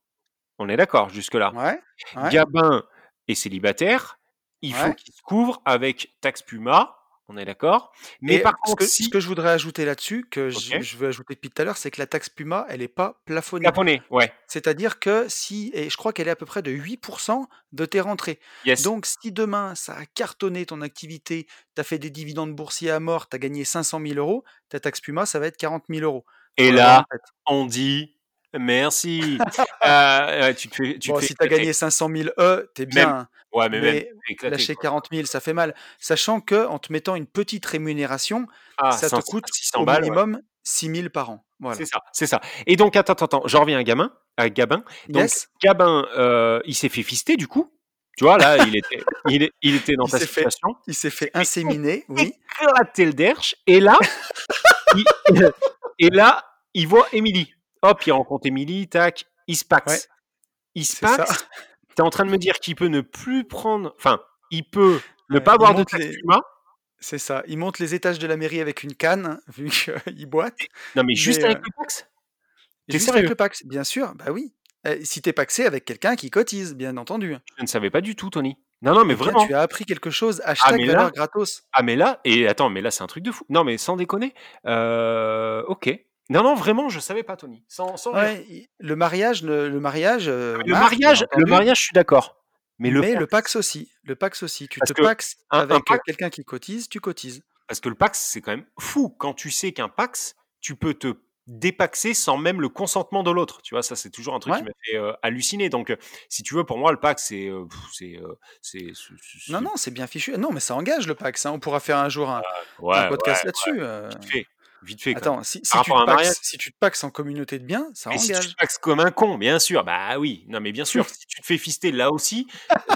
S2: On est d'accord jusque-là?
S1: Ouais, ouais.
S2: Gabin est célibataire, il faut
S1: Ouais.
S2: qu'il se couvre avec taxe Puma, on est d'accord? Mais
S1: Et
S2: par
S1: ce
S2: contre
S1: que ce que je voudrais ajouter là-dessus, que je veux ajouter depuis tout à l'heure, c'est que la taxe Puma, elle est pas plafonnée.
S2: Plafonné, ouais.
S1: C'est-à-dire que si et je crois qu'elle est à peu près de 8% de tes rentrées.
S2: Yes.
S1: Donc si demain, ça a cartonné ton activité, tu as fait des dividendes boursiers à mort, tu as gagné 500 000 €, ta taxe Puma, ça va être 40 000 €.
S2: Et
S1: Faut l'avoir en
S2: là, on dit merci. Ouais, tu te fais tu te
S1: Bon,
S2: fais
S1: si tu as gagné 500 000 €, tu es
S2: Même
S1: bien, hein.
S2: ouais, mais même,
S1: Mais
S2: fais éclater,
S1: lâcher
S2: quoi.
S1: 40 000, ça fait mal. Sachant qu'en te mettant une petite rémunération,
S2: Ah,
S1: ça te
S2: 500
S1: coûte
S2: 600
S1: au
S2: balles, ouais.
S1: minimum 6 000 par an. Voilà.
S2: C'est ça, c'est ça. Et donc attends, attends, attends, j'en reviens à Gamin à Gabin. Donc
S1: Yes.
S2: Gabin, heu, il s'est fait fister du coup. Tu vois là, il était il il était dans
S1: Il fait
S2: situation.
S1: il s'est fait
S2: Il s'est fait
S1: inséminer, oui.
S2: éclater le derche et là, il et là, il voit Émilie. Hop, il rencontre Émilie, tac, il se
S1: Ouais.
S2: paxe. Il se paxe. Tu es en train de me dire qu'il peut ne plus prendre enfin, il peut ne
S1: Ouais,
S2: pas avoir de taxe
S1: les
S2: Puma.
S1: c'est ça. Il monte les étages de la mairie avec une canne, vu qu'il boite.
S2: Non mais juste
S1: Mais,
S2: avec
S1: heu
S2: le es
S1: Juste avec le Pacs, bien sûr, bah oui. Heu, si tu es pacsé avec quelqu'un qui cotise, bien entendu.
S2: Je ne savais pas du tout, Tony. Non, non, mais
S1: Eh
S2: vraiment.
S1: tu as appris quelque chose.
S2: Ah
S1: Hashtag
S2: mais
S1: valeur
S2: là
S1: gratos.
S2: ah mais là et attends, mais là, c'est un truc de fou. Non, mais sans déconner, heu, OK. Non, non, vraiment, je savais pas, Tony. Sans sans.
S1: Ouais, le mariage ne le mariage,
S2: Ah mais le
S1: marque,
S2: mariage le mariage, je suis d'accord. Mais le
S1: Mais le
S2: Pacs
S1: aussi, le Pacs aussi. Tu
S2: Parce
S1: te
S2: un
S1: avec,
S2: Pacs
S1: quelqu'un qui cotise, tu cotises.
S2: parce que le Pacs, c'est quand même fou quand tu sais qu'un Pacs, tu peux te dépaxer sans même le consentement de l'autre. Tu vois? Ça, c'est toujours un truc qui m'a fait, heu, halluciner. Donc, si tu veux, pour moi, le Pacs, c'est,
S1: Non, non, c'est bien fichu. Non, mais ça engage le Pacs, hein. On pourra faire un jour un
S2: Ouais,
S1: un
S2: ouais,
S1: podcast
S2: ouais,
S1: là-dessus.
S2: Vite fait.
S1: Attends, si tu te si tu pacsses en communauté de biens, ça
S2: Mais si tu
S1: engage.
S2: te paxes comme un con, bien sûr, bah oui. Non, mais bien sûr, si tu te fais fister là aussi,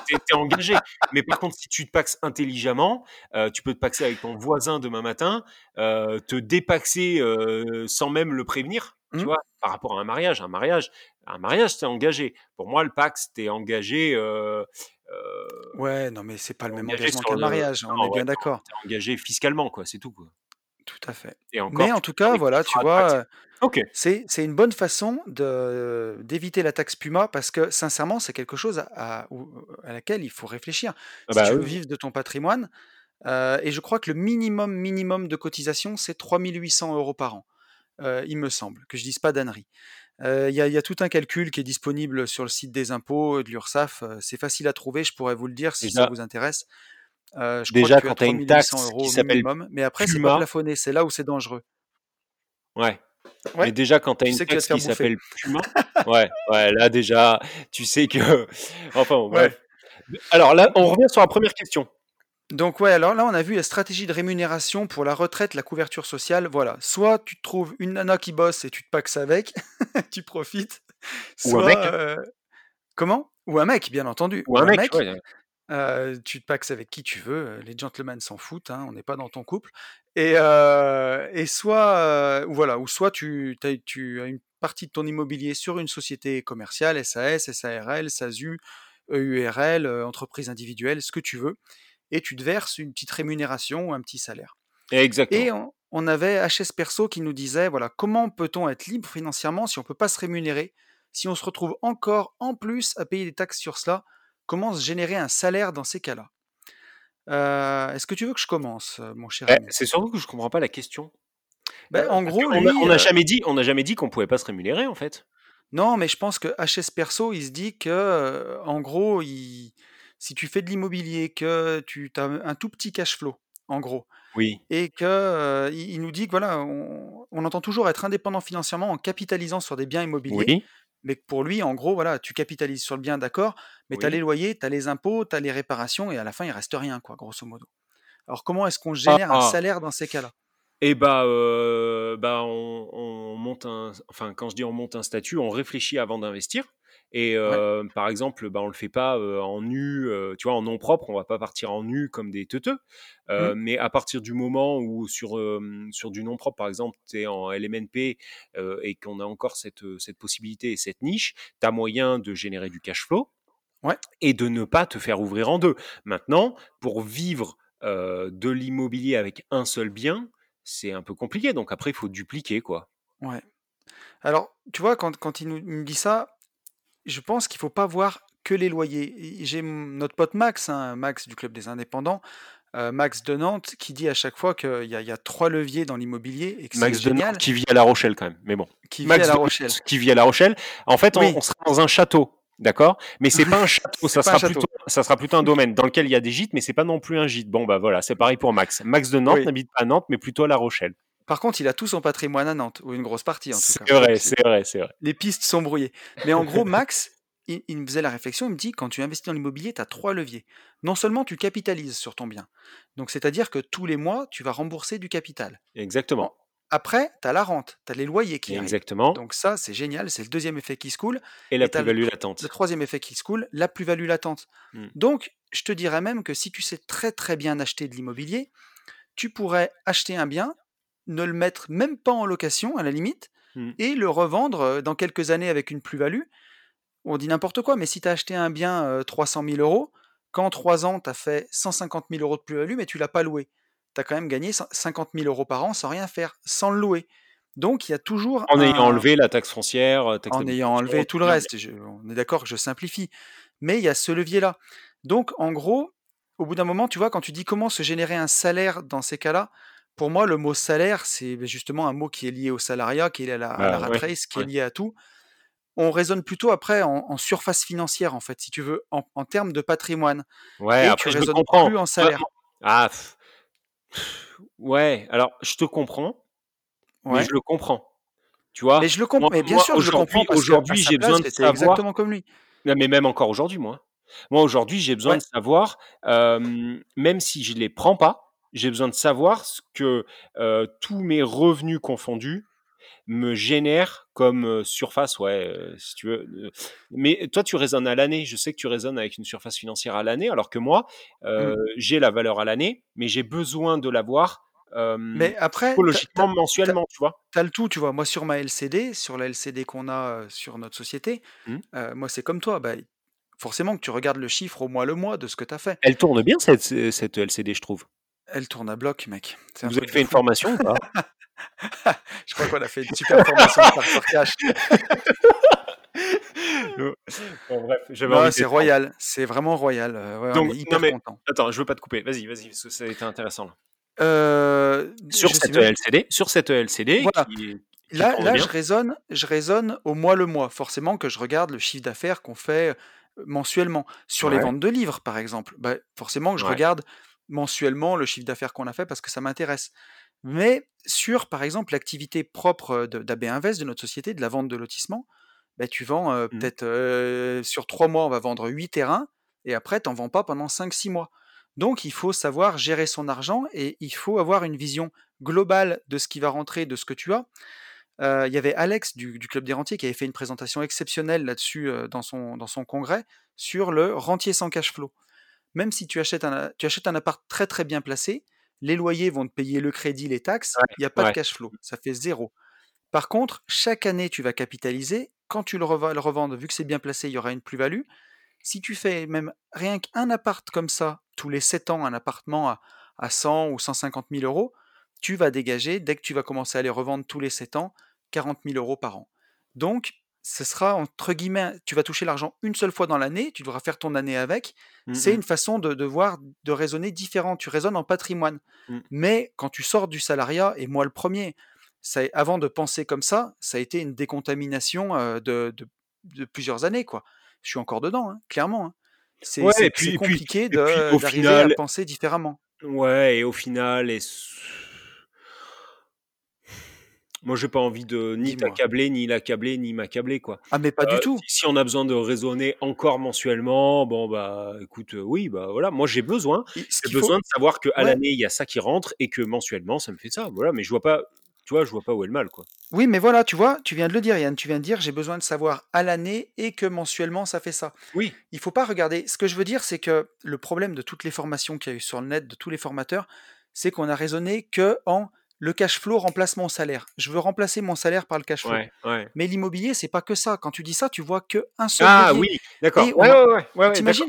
S2: tu es engagé. Mais par contre, si tu te paxes intelligemment, heu, tu peux te paxer avec ton voisin demain matin, heu, te dépaxer, heu, sans même le prévenir, tu
S1: Mmh.
S2: vois? Par rapport à un mariage. Un mariage un mariage, tu es engagé. Pour moi, le Pacs, tu es engagé,
S1: Ouais, non, mais c'est pas le même engagement qu'un
S2: le
S1: mariage, on
S2: non,
S1: est
S2: ouais,
S1: bien d'accord.
S2: tu es engagé fiscalement, quoi, c'est tout, quoi.
S1: Tout à fait.
S2: Et encore,
S1: Mais en tout cas, voilà, tu vois, c'est c'est une bonne façon de d'éviter la taxe Puma parce que sincèrement, c'est quelque chose à à laquelle il faut réfléchir.
S2: Ah
S1: Si
S2: bah,
S1: tu veux
S2: oui.
S1: vivre de ton patrimoine, heu et je crois que le minimum, minimum de cotisation, c'est 3 800 € par an, heu, il me semble, que je dise pas d'âneries. Heu, il y y a tout un calcul qui est disponible sur le site des impôts, de l'Urssaf, c'est facile à trouver, je pourrais vous le dire si ça vous intéresse. Heu, je crois que
S2: déjà, quand tu as
S1: 3
S2: une
S1: 800
S2: taxe qui € s'appelle
S1: minimum, mais après c'est pas plafonné, c'est là où c'est dangereux.
S2: Ouais. Mais
S1: Ouais,
S2: déjà, quand tu as
S1: tu
S2: une taxe qui s'appelle Puma ouais, ouais, là, déjà, tu sais que enfin bon,
S1: Ouais.
S2: Alors là, on revient sur la 1re question.
S1: Donc ouais, alors là, on a vu la stratégie de rémunération pour la retraite, la couverture sociale, voilà. Soit tu te trouves une nana qui bosse et tu te pacsses avec, tu profites,
S2: Ou un mec, hein.
S1: heu comment? Ou un mec, bien entendu,
S2: Ou un mec,
S1: mec,
S2: ouais,
S1: tu te pacsses avec qui tu veux, les gentlemen s'en foutent, hein, on n'est pas dans ton couple et et soit, voilà, ou soit tu as tu as une partie de ton immobilier sur une société commerciale, SAS, SARL, SASU, EURL, entreprise individuelle, ce que tu veux et tu te verses une petite rémunération ou un petit salaire.
S2: Exactement.
S1: Et on on avait HS Perso qui nous disait, voilà: «Comment peut-on être libre financièrement si on peut pas se rémunérer? Si on se retrouve encore, en plus, à payer des taxes sur cela? Comment se générer un salaire dans ces cas-là?» Heu, est-ce que tu veux que je commence, heu, mon cher ami?
S2: c'est surtout que je comprends pas la question.
S1: Beh,
S2: Heu,
S1: en gros, lui,
S2: on a
S1: heu
S2: jamais dit on a jamais dit qu'on pouvait pas se rémunérer, en fait.
S1: Non, mais je pense que HS Perso, il se dit que, en gros, il si tu fais de l'immobilier, que tu as un tout petit cash flow, en gros
S2: Oui.
S1: et que, il il nous dit que, voilà, on on entend toujours être indépendant financièrement en capitalisant sur des biens immobiliers,
S2: Oui.
S1: Mais pour lui, en gros, voilà, tu capitalises sur le bien, d'accord, mais tu as les loyers, tu as les impôts, tu as les réparations et à la fin, il reste rien, quoi, grosso modo. Alors comment est-ce qu'on
S2: Ah,
S1: génère un
S2: ah!
S1: salaire dans ces cas-là?
S2: Et bah, heu, bah, on on monte un enfin, quand je dis on monte un statut, on réfléchit avant d'investir et
S1: Ouais.
S2: heu, par exemple, bah, on le fait pas, en nu, tu vois, en nom propre, on va pas partir en nu comme des teuteux.
S1: Mmh.
S2: Mais à partir du moment où sur, sur du nom propre, par exemple, tu es en LMNP, et qu'on a encore cette, cette possibilité et cette niche, tu as moyen de générer du cash flow
S1: Ouais.
S2: et de ne pas te faire ouvrir en 2. Maintenant, pour vivre, de l'immobilier avec un seul bien, c'est un peu compliqué. Donc après, il faut dupliquer, quoi.
S1: Ouais. Alors, tu vois, quand quand il nous dit ça, je pense qu'il faut pas voir que les loyers. J'ai notre pote Max, hein, Max du club des indépendants, heu, Max de Nantes, qui dit à chaque fois qu'il y a il y a 3 leviers dans l'immobilier et que c'est
S2: Max de Nantes qui vit à La Rochelle quand même, mais bon.
S1: Qui vit à
S2: Max
S1: La
S2: de
S1: Rochelle.
S2: Nantes qui vit à La Rochelle. En fait, on
S1: Oui.
S2: on sera dans un château, d'accord? Mais c'est pas un château, ça
S1: pas un
S2: sera
S1: château.
S2: plutôt ça sera plutôt un domaine dans lequel il y a des gîtes, mais c'est pas non plus un gîte. Bon, bah, voilà, c'est pareil pour Max. Max de Nantes
S1: Oui.
S2: n'habite pas à Nantes, mais plutôt à La Rochelle.
S1: Par contre, il a tout son patrimoine à Nantes, ou une grosse partie en tout
S2: C'est
S1: cas.
S2: vrai,
S1: Donc
S2: c'est vrai, c'est vrai.
S1: les pistes sont brouillées. Mais en gros, Max, il il me faisait la réflexion, il me dit: «Quand tu investis dans l'immobilier, tu as 3 leviers. Non seulement tu capitalises sur ton bien, donc c'est-à-dire que tous les mois, tu vas rembourser du capital. En
S2: Exactement.
S1: après, tu as la rente, tu as les loyers qui arrivent.
S2: Exactement.
S1: Donc ça, c'est génial, c'est le 2e effet qui se coule
S2: Et la plus-value latente.
S1: le 3e effet qui se coule, la plus-value latente.
S2: Mmh.
S1: Donc je te dirais même que si tu sais très, très bien acheter de l'immobilier, tu pourrais acheter un bien, ne le mettre même pas en location à la limite
S2: Mmh.
S1: et le revendre, dans quelques années avec une plus-value. On dit n'importe quoi, mais si tu as acheté un bien, heu, 300 000 €, qu'en 3 ans, tu as fait 150 000 € de plus-value, mais tu l'as pas loué. Tu as quand même gagné cin 50 000 € par an sans rien faire, sans le louer. Donc il y a toujours
S2: En ayant enlevé la taxe foncière, taxe
S1: en ayant enlevé tout le reste. Je on est d'accord que je simplifie. Mais il y a ce levier-là. Donc en gros, au bout d'un moment, tu vois, quand tu dis: «Comment se générer un salaire dans ces cas-là?» Pour moi, le mot salaire, c'est, justement un mot qui est lié au salariat, qui est lié à la à la
S2: Bah,
S1: rat
S2: ouais,
S1: race, qui est lié à tout. On raisonne plutôt après en en surface financière, en fait, si tu veux, en en termes de patrimoine
S2: Ouais,
S1: et tu
S2: après je
S1: raisonnes
S2: comprends.
S1: plus en salaire.
S2: ah ouais, alors je te comprends, mais je le comprends. Tu
S1: Mais
S2: vois?
S1: je le comp
S2: Moi
S1: mais bien
S2: moi
S1: sûr, je le comprends
S2: aujourd'hui, j'ai besoin de savoir
S1: exactement comme lui.
S2: non, mais même encore aujourd'hui, moi, hein. Moi, aujourd'hui, j'ai besoin de savoir, même si je les prends pas, j'ai besoin de savoir ce que, tous mes revenus confondus me génèrent comme, surface, ouais, si tu veux, mais toi, tu raisonnes à l'année. Je sais que tu raisonnes avec une surface financière à l'année, alors que moi,
S1: Mmh.
S2: j'ai la valeur à l'année, mais j'ai besoin de l'avoir, hem,
S1: Mais après, as
S2: mensuellement, tu vois?
S1: tu as le tout, tu vois? Moi, sur ma LCD, sur la LCD qu'on a, sur notre société,
S2: Mmh.
S1: moi, c'est comme toi, bah, forcément que tu regardes le chiffre au mois le mois de ce que tu as fait.
S2: Elle tourne bien cette cette LCD, je trouve.
S1: Elle tourne à bloc, mec.
S2: Vous avez fait une
S1: fou.
S2: formation ou pas?
S1: Je crois qu'on a fait une super formation de Starter Cash.
S2: Bon, bref, j'avais
S1: c'est royal, c'est vraiment royal, ouais, on
S2: Donc non,
S1: hyper
S2: mais
S1: contents.
S2: attends, je veux pas te couper. Vas-y, vas-y, parce que ça a été intéressant, là.
S1: Heu, d
S2: Sur cette LCD sur cette LCD
S1: Voilà.
S2: qui qui
S1: Là là, je raisonne je raisonne au mois le mois. Forcément que je regarde le chiffre d'affaires qu'on fait, heu, mensuellement. Sur les ventes de livres, par exemple, bah, forcément que je
S2: Ouais.
S1: regarde mensuellement le chiffre d'affaires qu'on a fait parce que ça m'intéresse. Mais sur, par exemple, l'activité propre, de d'AB Invest, de notre société, de la vente de lotissement, bah, tu vends, heu,
S2: Mmh.
S1: peut-être, heu, sur 3 mois, on va vendre 8 terrains et après tu en vends pas pendant 5-6 mois. Donc il faut savoir gérer son argent et il faut avoir une vision globale de ce qui va rentrer, de ce que tu as. Il y avait Alex du du club des rentiers qui avait fait une présentation exceptionnelle là-dessus, dans son dans son congrès, sur le rentier sans cash flow. Même si tu achètes un a tu achètes un appart très, très bien placé, les loyers vont te payer le crédit, les taxes, il y a
S2: Ouais,
S1: pas de cash flow, ça fait 0. Par contre, chaque année, tu vas capitaliser. Quand tu le revends le vu que c'est bien placé, il y aura une plus-value. Si tu fais même rien qu'1 appart comme ça, tous les 7 ans, un appartement à à 100 ou 150 000 €, tu vas dégager, dès que tu vas commencer à les revendre tous les 7 ans, 40 000 € par an. Donc ce sera entre guillemets tu vas toucher l'argent une seule fois dans l'année, tu devras faire ton année avec.
S2: Mmh
S1: C'est une façon de de voir, de raisonner différent. Tu raisonnes en patrimoine.
S2: Mmh.
S1: Mais quand tu sors du salariat et moi le 1er, ça avant de penser comme ça, ça a été une décontamination, de de de plusieurs années, quoi. Je suis encore dedans, hein, clairement, hein. C'est
S2: Ouais
S1: compliqué d'arriver à penser différemment.
S2: ouais et au final, Moi, j'ai pas envie de ni t'accabler, ni l'accabler, ni m'accabler, quoi.
S1: Ah mais pas du tout!
S2: si on a besoin de raisonner encore mensuellement, bon, bah, écoute, heu, oui, bah, voilà. Moi, j'ai besoin j'ai
S1: faut
S2: besoin de savoir qu'à
S1: ouais.
S2: l'année, il y a ça qui rentre et que mensuellement, ça me fait ça, voilà. Mais je vois pas tu vois, je vois pas où est le mal, quoi.
S1: Oui, mais voilà, tu vois? Tu viens de le dire, Yann. Tu viens de dire: «J'ai besoin de savoir à l'année et que mensuellement ça fait ça».
S2: Oui.
S1: Il faut pas regarder ce que je veux dire, c'est que le problème de toutes les formations qu'il y a eu sur le net, de tous les formateurs, c'est qu'on a raisonné qu'en: «Le cash flow remplace mon salaire. Je veux remplacer mon salaire par le cash flow».
S2: Ouais, ouais.
S1: Mais l'immobilier, c'est pas que ça. Quand tu dis ça, tu vois qu'un seul
S2: Ah
S1: levier
S2: oui! D'accord. Ouais,
S1: on en?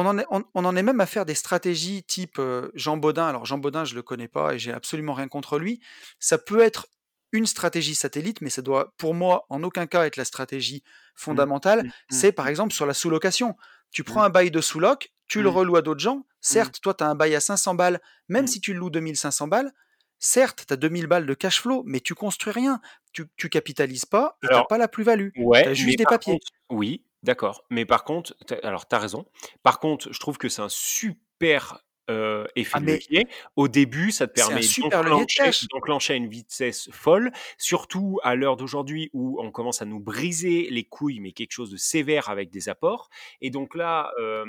S1: On est on on en est même à faire des stratégies type, heu, Jean Bodin. Alors Jean Bodin, je le connais pas et j'ai absolument rien contre lui. Ça peut être une stratégie satellite, mais ça doit, pour moi, en aucun cas être la stratégie
S2: Mmh.
S1: fondamentale.
S2: Mmh, mmh,
S1: C'est, par exemple, sur la sous-location. Tu
S2: Mmh.
S1: prends un bail de sous-loc, tu le reloues à d'autres gens. Certes, toi, tu as un bail à 500 balles, même si tu le loues 2 500 balles, certes, tu as 2 000 balles de cash flow, mais tu construis rien. Tu tu capitalises pas et tu as pas la plus-value. Tu
S2: ouais,
S1: as
S2: mais
S1: juste des papiers.
S2: contre oui, d'accord. Mais par contre, tu as alors tu as raison. Par contre, je trouve que c'est un super, heu, effet
S1: Ah mais
S2: levier. Au début, ça te permet
S1: de
S2: d'enclencher à une vitesse folle, surtout à l'heure d'aujourd'hui où on commence à nous briser les couilles, mais quelque chose de sévère avec des apports et donc là, heu,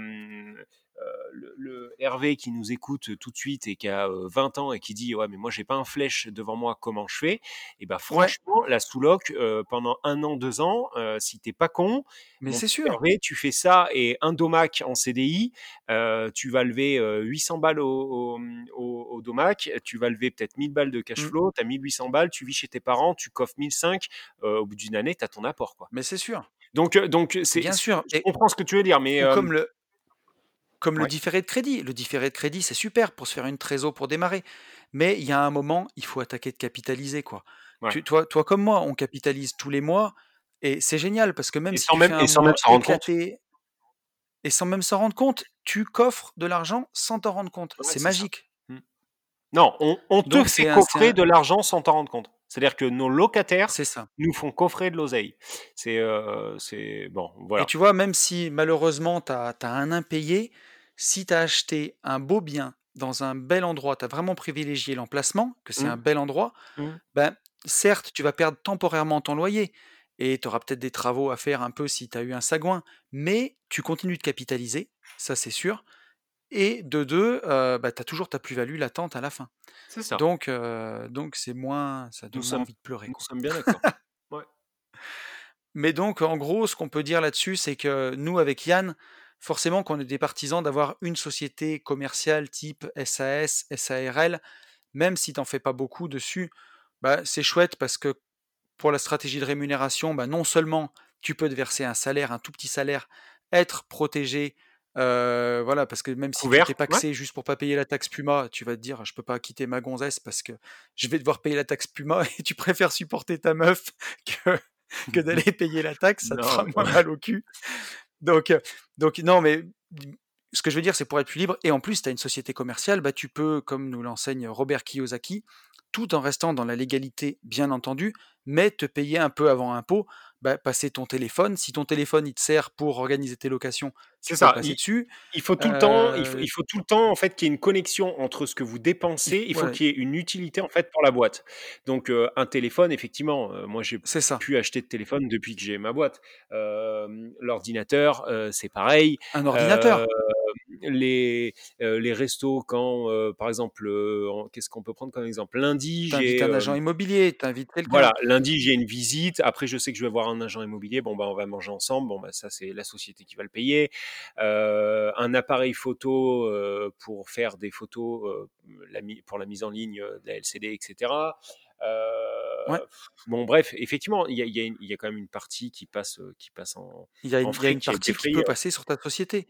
S2: le le Hervé qui nous écoute tout de suite et qui a, heu, 20 ans et qui dit: «Ouais, mais moi, j'ai pas un flèche devant moi, comment je fais?» et bah,
S1: Ouais.
S2: franchement, la sous-loc, heu, pendant 1 an, 2 ans, heu, si tu es pas con,
S1: Mais c'est sûr!
S2: Hervé, tu fais ça et un domac en CDI, tu vas lever, heu, 800 balles au au, mmh, au au domac, tu vas lever peut-être 1 000 balles de cash
S1: Mmh.
S2: flow, tu as 1 800 balles, tu vis chez tes parents, tu coffres 1 500, heu, au bout d'une année, tu as ton apport, quoi.
S1: Mais c'est sûr.
S2: Donc donc c'est
S1: Bien sûr
S2: je
S1: et
S2: comprends ce que tu veux dire, mais
S1: comme le comme le différé de crédit. Le différé de crédit, c'est super pour se faire une trésor pour démarrer. Mais il y a un moment, il faut attaquer de capitaliser, quoi.
S2: Ouais.
S1: Tu toi toi comme moi, on capitalise tous les mois et c'est génial parce que même
S2: Et
S1: si
S2: sans
S1: tu fais
S2: même
S1: un
S2: et sans même s'en rendre compte.
S1: et sans même s'en rendre compte, tu coffres de l'argent sans t'en rendre compte.
S2: Ouais,
S1: C'est
S2: ça.
S1: magique.
S2: Mmh. Non, on on te
S1: Donc
S2: fait coffrer
S1: un
S2: de l'argent sans t'en rendre compte. C'est-à-dire que nos locataires
S1: ça.
S2: nous font coffrer de l'oseille. C'est, c'est bon,
S1: Et
S2: voilà.
S1: tu vois, même si malheureusement tu as tu as un impayé, si tu as acheté un beau bien dans un bel endroit, tu as vraiment privilégié l'emplacement, que c'est un
S2: Mmh.
S1: bel endroit,
S2: Mmh.
S1: ben, certes, tu vas perdre temporairement ton loyer et tu auras peut-être des travaux à faire un peu si tu as eu un sagouin, mais tu continues de capitaliser, ça c'est sûr et de 2, heu, bah, tu as toujours ta plus-value latente à la fin.
S2: C'est ça.
S1: Donc heu, donc c'est moins ça
S2: Nous
S1: donne moins
S2: sommes
S1: envie de pleurer,
S2: nous
S1: quoi.
S2: sommes bien d'accord. Ouais.
S1: Mais donc en gros, ce qu'on peut dire là-dessus, c'est que nous, avec Yann, forcément qu'on est des partisans d'avoir une société commerciale type SAS, SARL, même si tu en fais pas beaucoup dessus, bah, c'est chouette parce que pour la stratégie de rémunération, bah, non seulement tu peux te verser un salaire, un tout petit salaire, être protégé, heu, voilà, parce que même si tu t'es
S2: Couvert, ouais.
S1: juste pour pas payer la taxe Puma, tu vas te dire: «Je peux pas quitter ma gonzesse parce que je vais devoir payer la taxe Puma» et tu préfères supporter ta meuf que que d'aller payer la taxe, ça te fera moins mal au cul. Donc heu, donc non, mais ce que je veux dire, c'est pour être plus libre et en plus, tu as une société commerciale, bah, tu peux, comme nous l'enseigne Robert Kiyosaki, tout en restant dans la légalité, bien entendu, mais te payer un peu avant impôt, bah, passer ton téléphone. Si ton téléphone, il te sert pour organiser tes locations,
S2: C'est ça, il
S1: dessus.
S2: il faut tout le temps il faut
S1: Heu,
S2: il faut tout le temps, en fait, qu'il y ait une connexion entre ce que vous dépensez, il faut qu'il y ait une utilité, en fait, pour la boîte. Donc un téléphone, effectivement, moi, j'ai plus acheté de téléphone depuis que j'ai ma boîte. L'ordinateur, c'est pareil.
S1: Un ordinateur,
S2: les, les restos quand, par exemple, qu'est-ce qu'on peut prendre comme exemple? Lundi, j'ai,
S1: un agent immobilier, quelqu'un.
S2: voilà, lundi, j'ai une visite. Après, je sais que je vais voir un agent immobilier. Bon, bah, on va manger ensemble. Bon, bah, ça, c'est la société qui va le payer. Un appareil photo, pour faire des photos, pour la mise en ligne, de la LCD et cetera.
S1: Ouais,
S2: Heu, bon, bref, effectivement, il y a y y quand même une partie qui passe, qui passe en
S1: il y a une il y a
S2: frais
S1: une
S2: qui est
S1: partie qui peut passer sur ta société.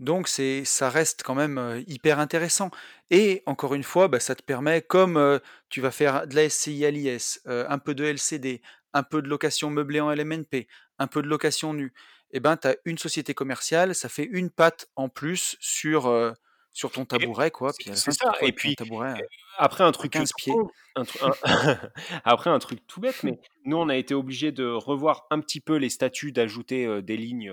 S1: Donc c'est ça reste quand même, hyper intéressant et encore une fois, bah, ça te permet comme, tu vas faire de la SCI à l'IS, un peu de LCD, un peu de location meublée en LMNP, un peu de location nue et ben, tu as une société commerciale, ça fait une patte en plus sur, sur ton
S2: Et
S1: tabouret quoi,
S2: c'est
S1: puis
S2: ça et puis,
S1: tabouret
S2: après un truc, heu,
S1: 15
S2: tout
S1: pieds.
S2: con, un tru un après un truc tout bête, mais nous, on a été obligés de revoir un petit peu les statuts, d'ajouter, des lignes,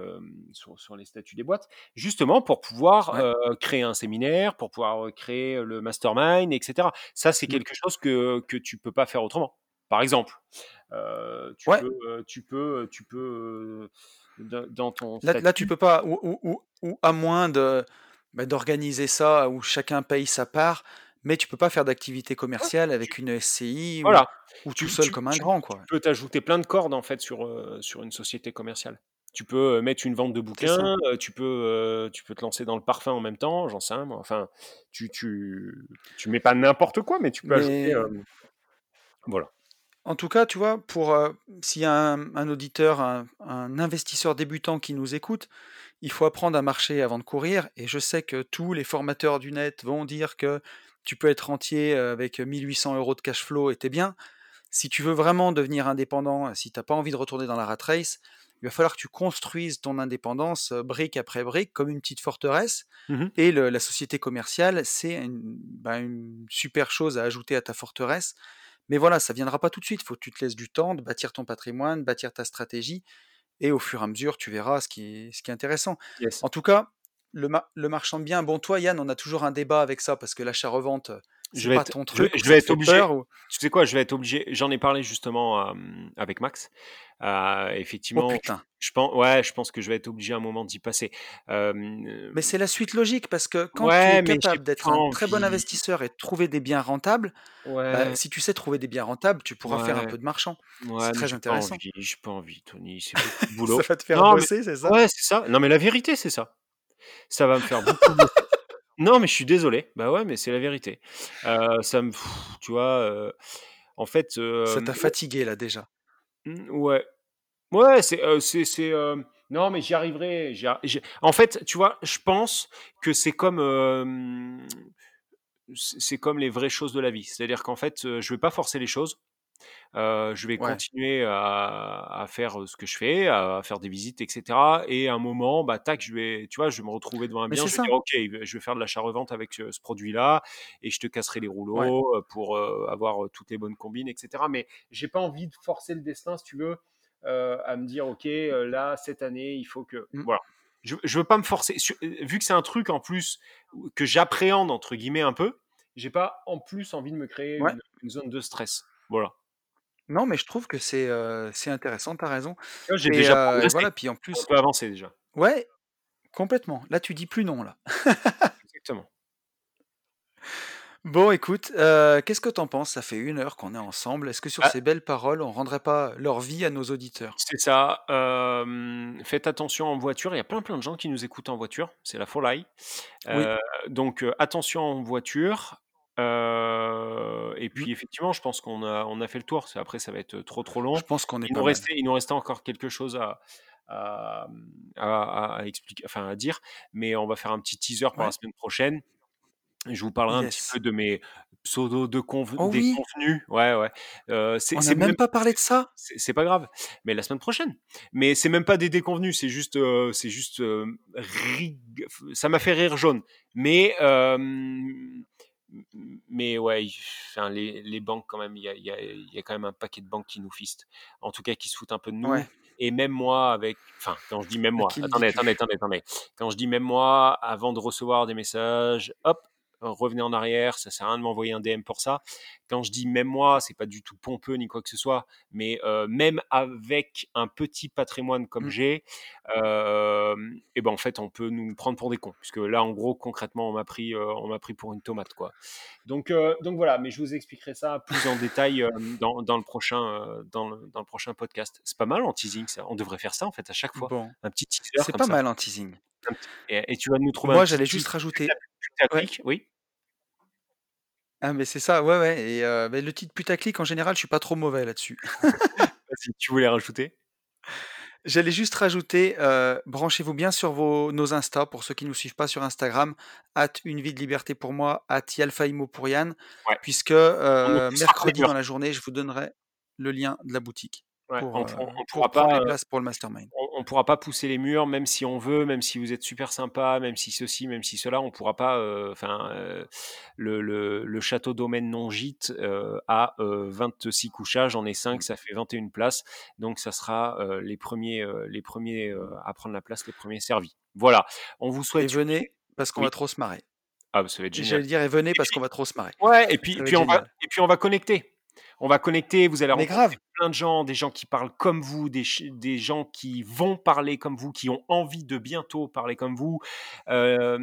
S2: sur sur les statuts des boîtes, justement pour pouvoir,
S1: Ouais.
S2: créer un séminaire, pour pouvoir, créer, le mastermind et cetera. Ça, c'est
S1: Mmh.
S2: quelque chose que que tu peux pas faire autrement. par exemple. Heu, tu
S1: Ouais.
S2: peux, heu, tu peux, heu, tu peux, dans ton
S1: Là là, tu
S2: statut
S1: peux pas ou ou ou ou à moins de, bah, d'organiser ça où chacun paye sa part, mais tu peux pas faire d'activité commerciale
S2: tu
S1: avec une SCI ou
S2: voilà,
S1: ou tout
S2: tu
S1: seul
S2: tu
S1: comme un
S2: tu
S1: grand,
S2: tu
S1: quoi.
S2: peux t'ajouter plein de cordes, en fait, sur, heu, sur une société commerciale. Tu peux, heu, mettre une vente de bouquins, heu, tu peux, tu peux te lancer dans le parfum en même temps, j'en sais rien moi, enfin, tu tu tu mets pas n'importe quoi, mais tu peux ajouter,
S1: Mais
S2: voilà.
S1: En tout cas, tu vois, pour, heu, s'il y a un un auditeur, un un investisseur débutant qui nous écoute, il faut apprendre à marcher avant de courir et je sais que tous les formateurs du net vont dire que tu peux être rentier, heu, avec 1 800 € de cash flow et tu es bien. Si tu veux vraiment devenir indépendant, si tu as pas envie de retourner dans la rat race, il va falloir que tu construises ton indépendance, heu, brique après brique comme une petite forteresse
S2: Mmh mh.
S1: et le la société commerciale, c'est une, bah, une super chose à ajouter à ta forteresse. Mais voilà, ça viendra pas tout de suite, il faut que tu te laisses du temps de bâtir ton patrimoine, bâtir ta stratégie et au fur et à mesure, tu verras ce qui est ce qui est intéressant.
S2: Yes.
S1: En tout cas, le ma le marchand de biens, bon toi Yann, on a toujours un débat avec ça parce que l'achat-revente,
S2: Je vais
S1: pas
S2: être
S1: ton truc
S2: je vais
S1: ça
S2: obligé
S1: peur ou?
S2: tu sais quoi? Je vais être obligé j'en ai parlé justement, hem, avec Max. Heu,
S1: oh
S2: effectivement, je
S1: putain!
S2: je pen ouais, je pense que je vais être obligé à un moment d'y passer.
S1: Mais c'est la suite logique parce que quand tu es capable d'être un très bon investisseur et de trouver des biens rentables, bah, si tu sais trouver des biens rentables, tu pourras faire un peu de marchand. C'est très intéressant.
S2: j'ai pas envie Tony, c'est beaucoup de
S1: Ça
S2: boulot.
S1: va te faire
S2: Non, mais
S1: bosser, c'est ça?
S2: ouais, c'est ça. Non, mais la vérité, c'est ça. Ça va me faire beaucoup bosser. Non, mais je suis désolé. Bah, ouais, mais c'est la vérité. Heu, ça me tu vois, heu, en fait,
S1: Ça
S2: hem,
S1: t'a fatigué là déjà.
S2: ouais. Ouais, c'est, c'est c'est, non, mais j'y arriverai, j'y en fait, tu vois, je pense que c'est comme, c'est c'est comme les vraies choses de la vie. C'est-à-dire qu'en fait, heu, je vais pas forcer les choses. Je vais
S1: Ouais,
S2: continuer à à faire, ce que je fais, à faire des visites et cetera et à un moment, bah, tac, je vais tu vois, je vais me retrouver devant un bien, je vais
S1: ça.
S2: dire: «OK, je vais faire de l'achat-revente avec, ce produit-là et je te casserai les rouleaux, pour, avoir, toutes les bonnes combines et cetera». Mais j'ai pas envie de forcer le destin, si tu veux, à me dire: «OK, là, cette année, il faut que»
S1: Mmh.
S2: voilà. Je je veux pas me forcer vu que c'est un truc en plus que «j'appréhende» entre guillemets un peu, j'ai pas en plus envie de me créer
S1: Ouais.
S2: une une zone de stress. Voilà.
S1: Non, mais je trouve que c'est, heu, c'est intéressant, tu as raison
S2: j'ai
S1: et
S2: déjà
S1: heu et
S2: progressé.
S1: voilà, puis en
S2: On
S1: plus
S2: peut avancer déjà.
S1: ouais, complètement. Là, tu dis plus non, là.
S2: Exactement.
S1: Bon écoute, qu'est-ce que tu en penses? Ça fait une heure qu'on est ensemble. Est-ce que sur
S2: Ah,
S1: ces belles paroles, on rendrait pas leur vie à nos auditeurs?
S2: c'est ça, faites attention en voiture, il y a plein, plein de gens qui nous écoutent en voiture, c'est la folie. Donc attention en voiture, heu et
S1: mmh,
S2: puis effectivement, je pense qu'on a on a fait le tour. Après ça va être, trop, trop
S1: je
S2: long.
S1: pense qu'on est
S2: Il nous restait il nous restait encore quelque chose à à, à à expliquer enfin à dire, mais on va faire un petit teaser pour la semaine prochaine. Je vous parlerai un petit peu de mes pseudo de conv
S1: Oh oui!
S2: déconvenus. Ouais, ouais. C'est
S1: On n'a même
S2: même
S1: pas parlé de ça?
S2: c'est pas grave, mais la semaine prochaine. Mais c'est même pas des déconvenus, c'est juste, c'est juste, rig ça m'a fait rire jaune. Mais, mais ouais, enfin les les banques quand même, il y a il y a il y a quand même un paquet de banques qui nous fistent. En tout cas, qui se foutent un peu de nous
S1: Ouais,
S2: et même moi avec enfin, quand je dis même
S1: à
S2: moi, attendez, attendez, attendez, attendez. Quand je dis même moi, avant de recevoir des messages, hop, revenez en arrière, ça sert à rien de m'envoyer un DM pour ça. Quand je dis même moi, c'est pas du tout pompeux ni quoi que ce soit, mais euh, même avec un petit patrimoine comme
S1: Mmh,
S2: j'ai, euh, et ben en fait on peut nous prendre pour des cons, puisque là en gros concrètement on m'a pris, euh, on m'a pris pour une tomate quoi. Donc euh, donc voilà, mais je vous expliquerai ça plus en détail dans, dans le prochain dans le, dans le prochain podcast. C'est pas mal en teasing ça. On devrait faire ça en fait à chaque fois,
S1: bon,
S2: un petit teaser
S1: c'est pas
S2: ça.
S1: mal en teasing.
S2: Et, et tu vas nous trouver
S1: Moi, j'allais juste rajouter ouais,
S2: putaclic, oui.
S1: ah mais c'est ça, ouais, ouais et heu, beh, le titre putaclic en général, je suis pas trop mauvais là-dessus.
S2: Vas-y, tu voulais rajouter?
S1: J'allais juste rajouter, heu, branchez-vous bien sur vos nos Insta pour ceux qui ne nous suivent pas sur Instagram, @une vie de liberté pour moi, @yalfaimo pour Yann,
S2: Ouais.
S1: puisque,
S2: les
S1: mercredi dans la journée, je vous donnerai le lien de la boutique
S2: Ouais,
S1: pour,
S2: on pour pourra pas,
S1: les
S2: heu,
S1: places pour le mastermind.
S2: on on pourra pas pousser les murs, même si on veut, même si vous êtes super sympa, même si ceci, même si cela, on pourra pas, heu, enfin, le le le château domaine non gîte, a, heu, 26 couchages, j'en ai 5,
S1: Mmh
S2: ça fait 21 places, donc ça sera, les premiers, ers les premiers, à prendre la place, les premiers servis. Voilà, on vous
S1: et
S2: souhaite une
S1: venez parce qu'on va trop se marrer
S2: Ah bah, ça va être
S1: et
S2: génial
S1: j'allais dire: «Et venez
S2: et
S1: parce qu'on va trop se marrer».
S2: ouais et puis puis on va et puis on va connecter. On va connecter, vous allez rencontrer
S1: grave!
S2: plein de gens, des gens qui parlent comme vous, des des gens qui vont parler comme vous, qui ont envie de bientôt parler comme vous.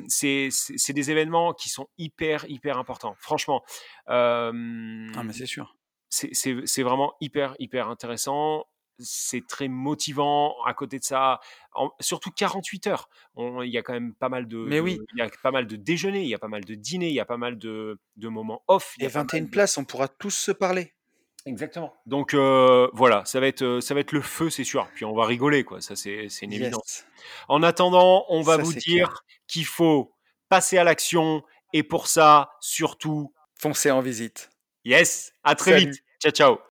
S2: C'est des événements qui sont hyper, hyper importants. Franchement,
S1: Ah mais c'est sûr.
S2: c'est vraiment hyper, hyper intéressant. C'est très motivant. À côté de ça, en surtout 48 heures, on il y a quand même pas mal de
S1: Mais oui.
S2: il y a pas mal de déjeuners, il y a pas mal de dîners, il y a pas mal de de moments off, il y a pas
S1: 21
S2: mal de
S1: places, on pourra tous se parler.
S2: Exactement. Donc heu, voilà, ça va être, heu, ça va être le feu, c'est sûr. Puis on va rigoler, quoi, ça c'est c'est une évidence.
S1: Yes.
S2: En attendant, on va
S1: Ça,
S2: vous dire qu'il faut passer à l'action et pour ça, surtout
S1: Foncez en visite.
S2: yes, à très vite. Ciao, ciao.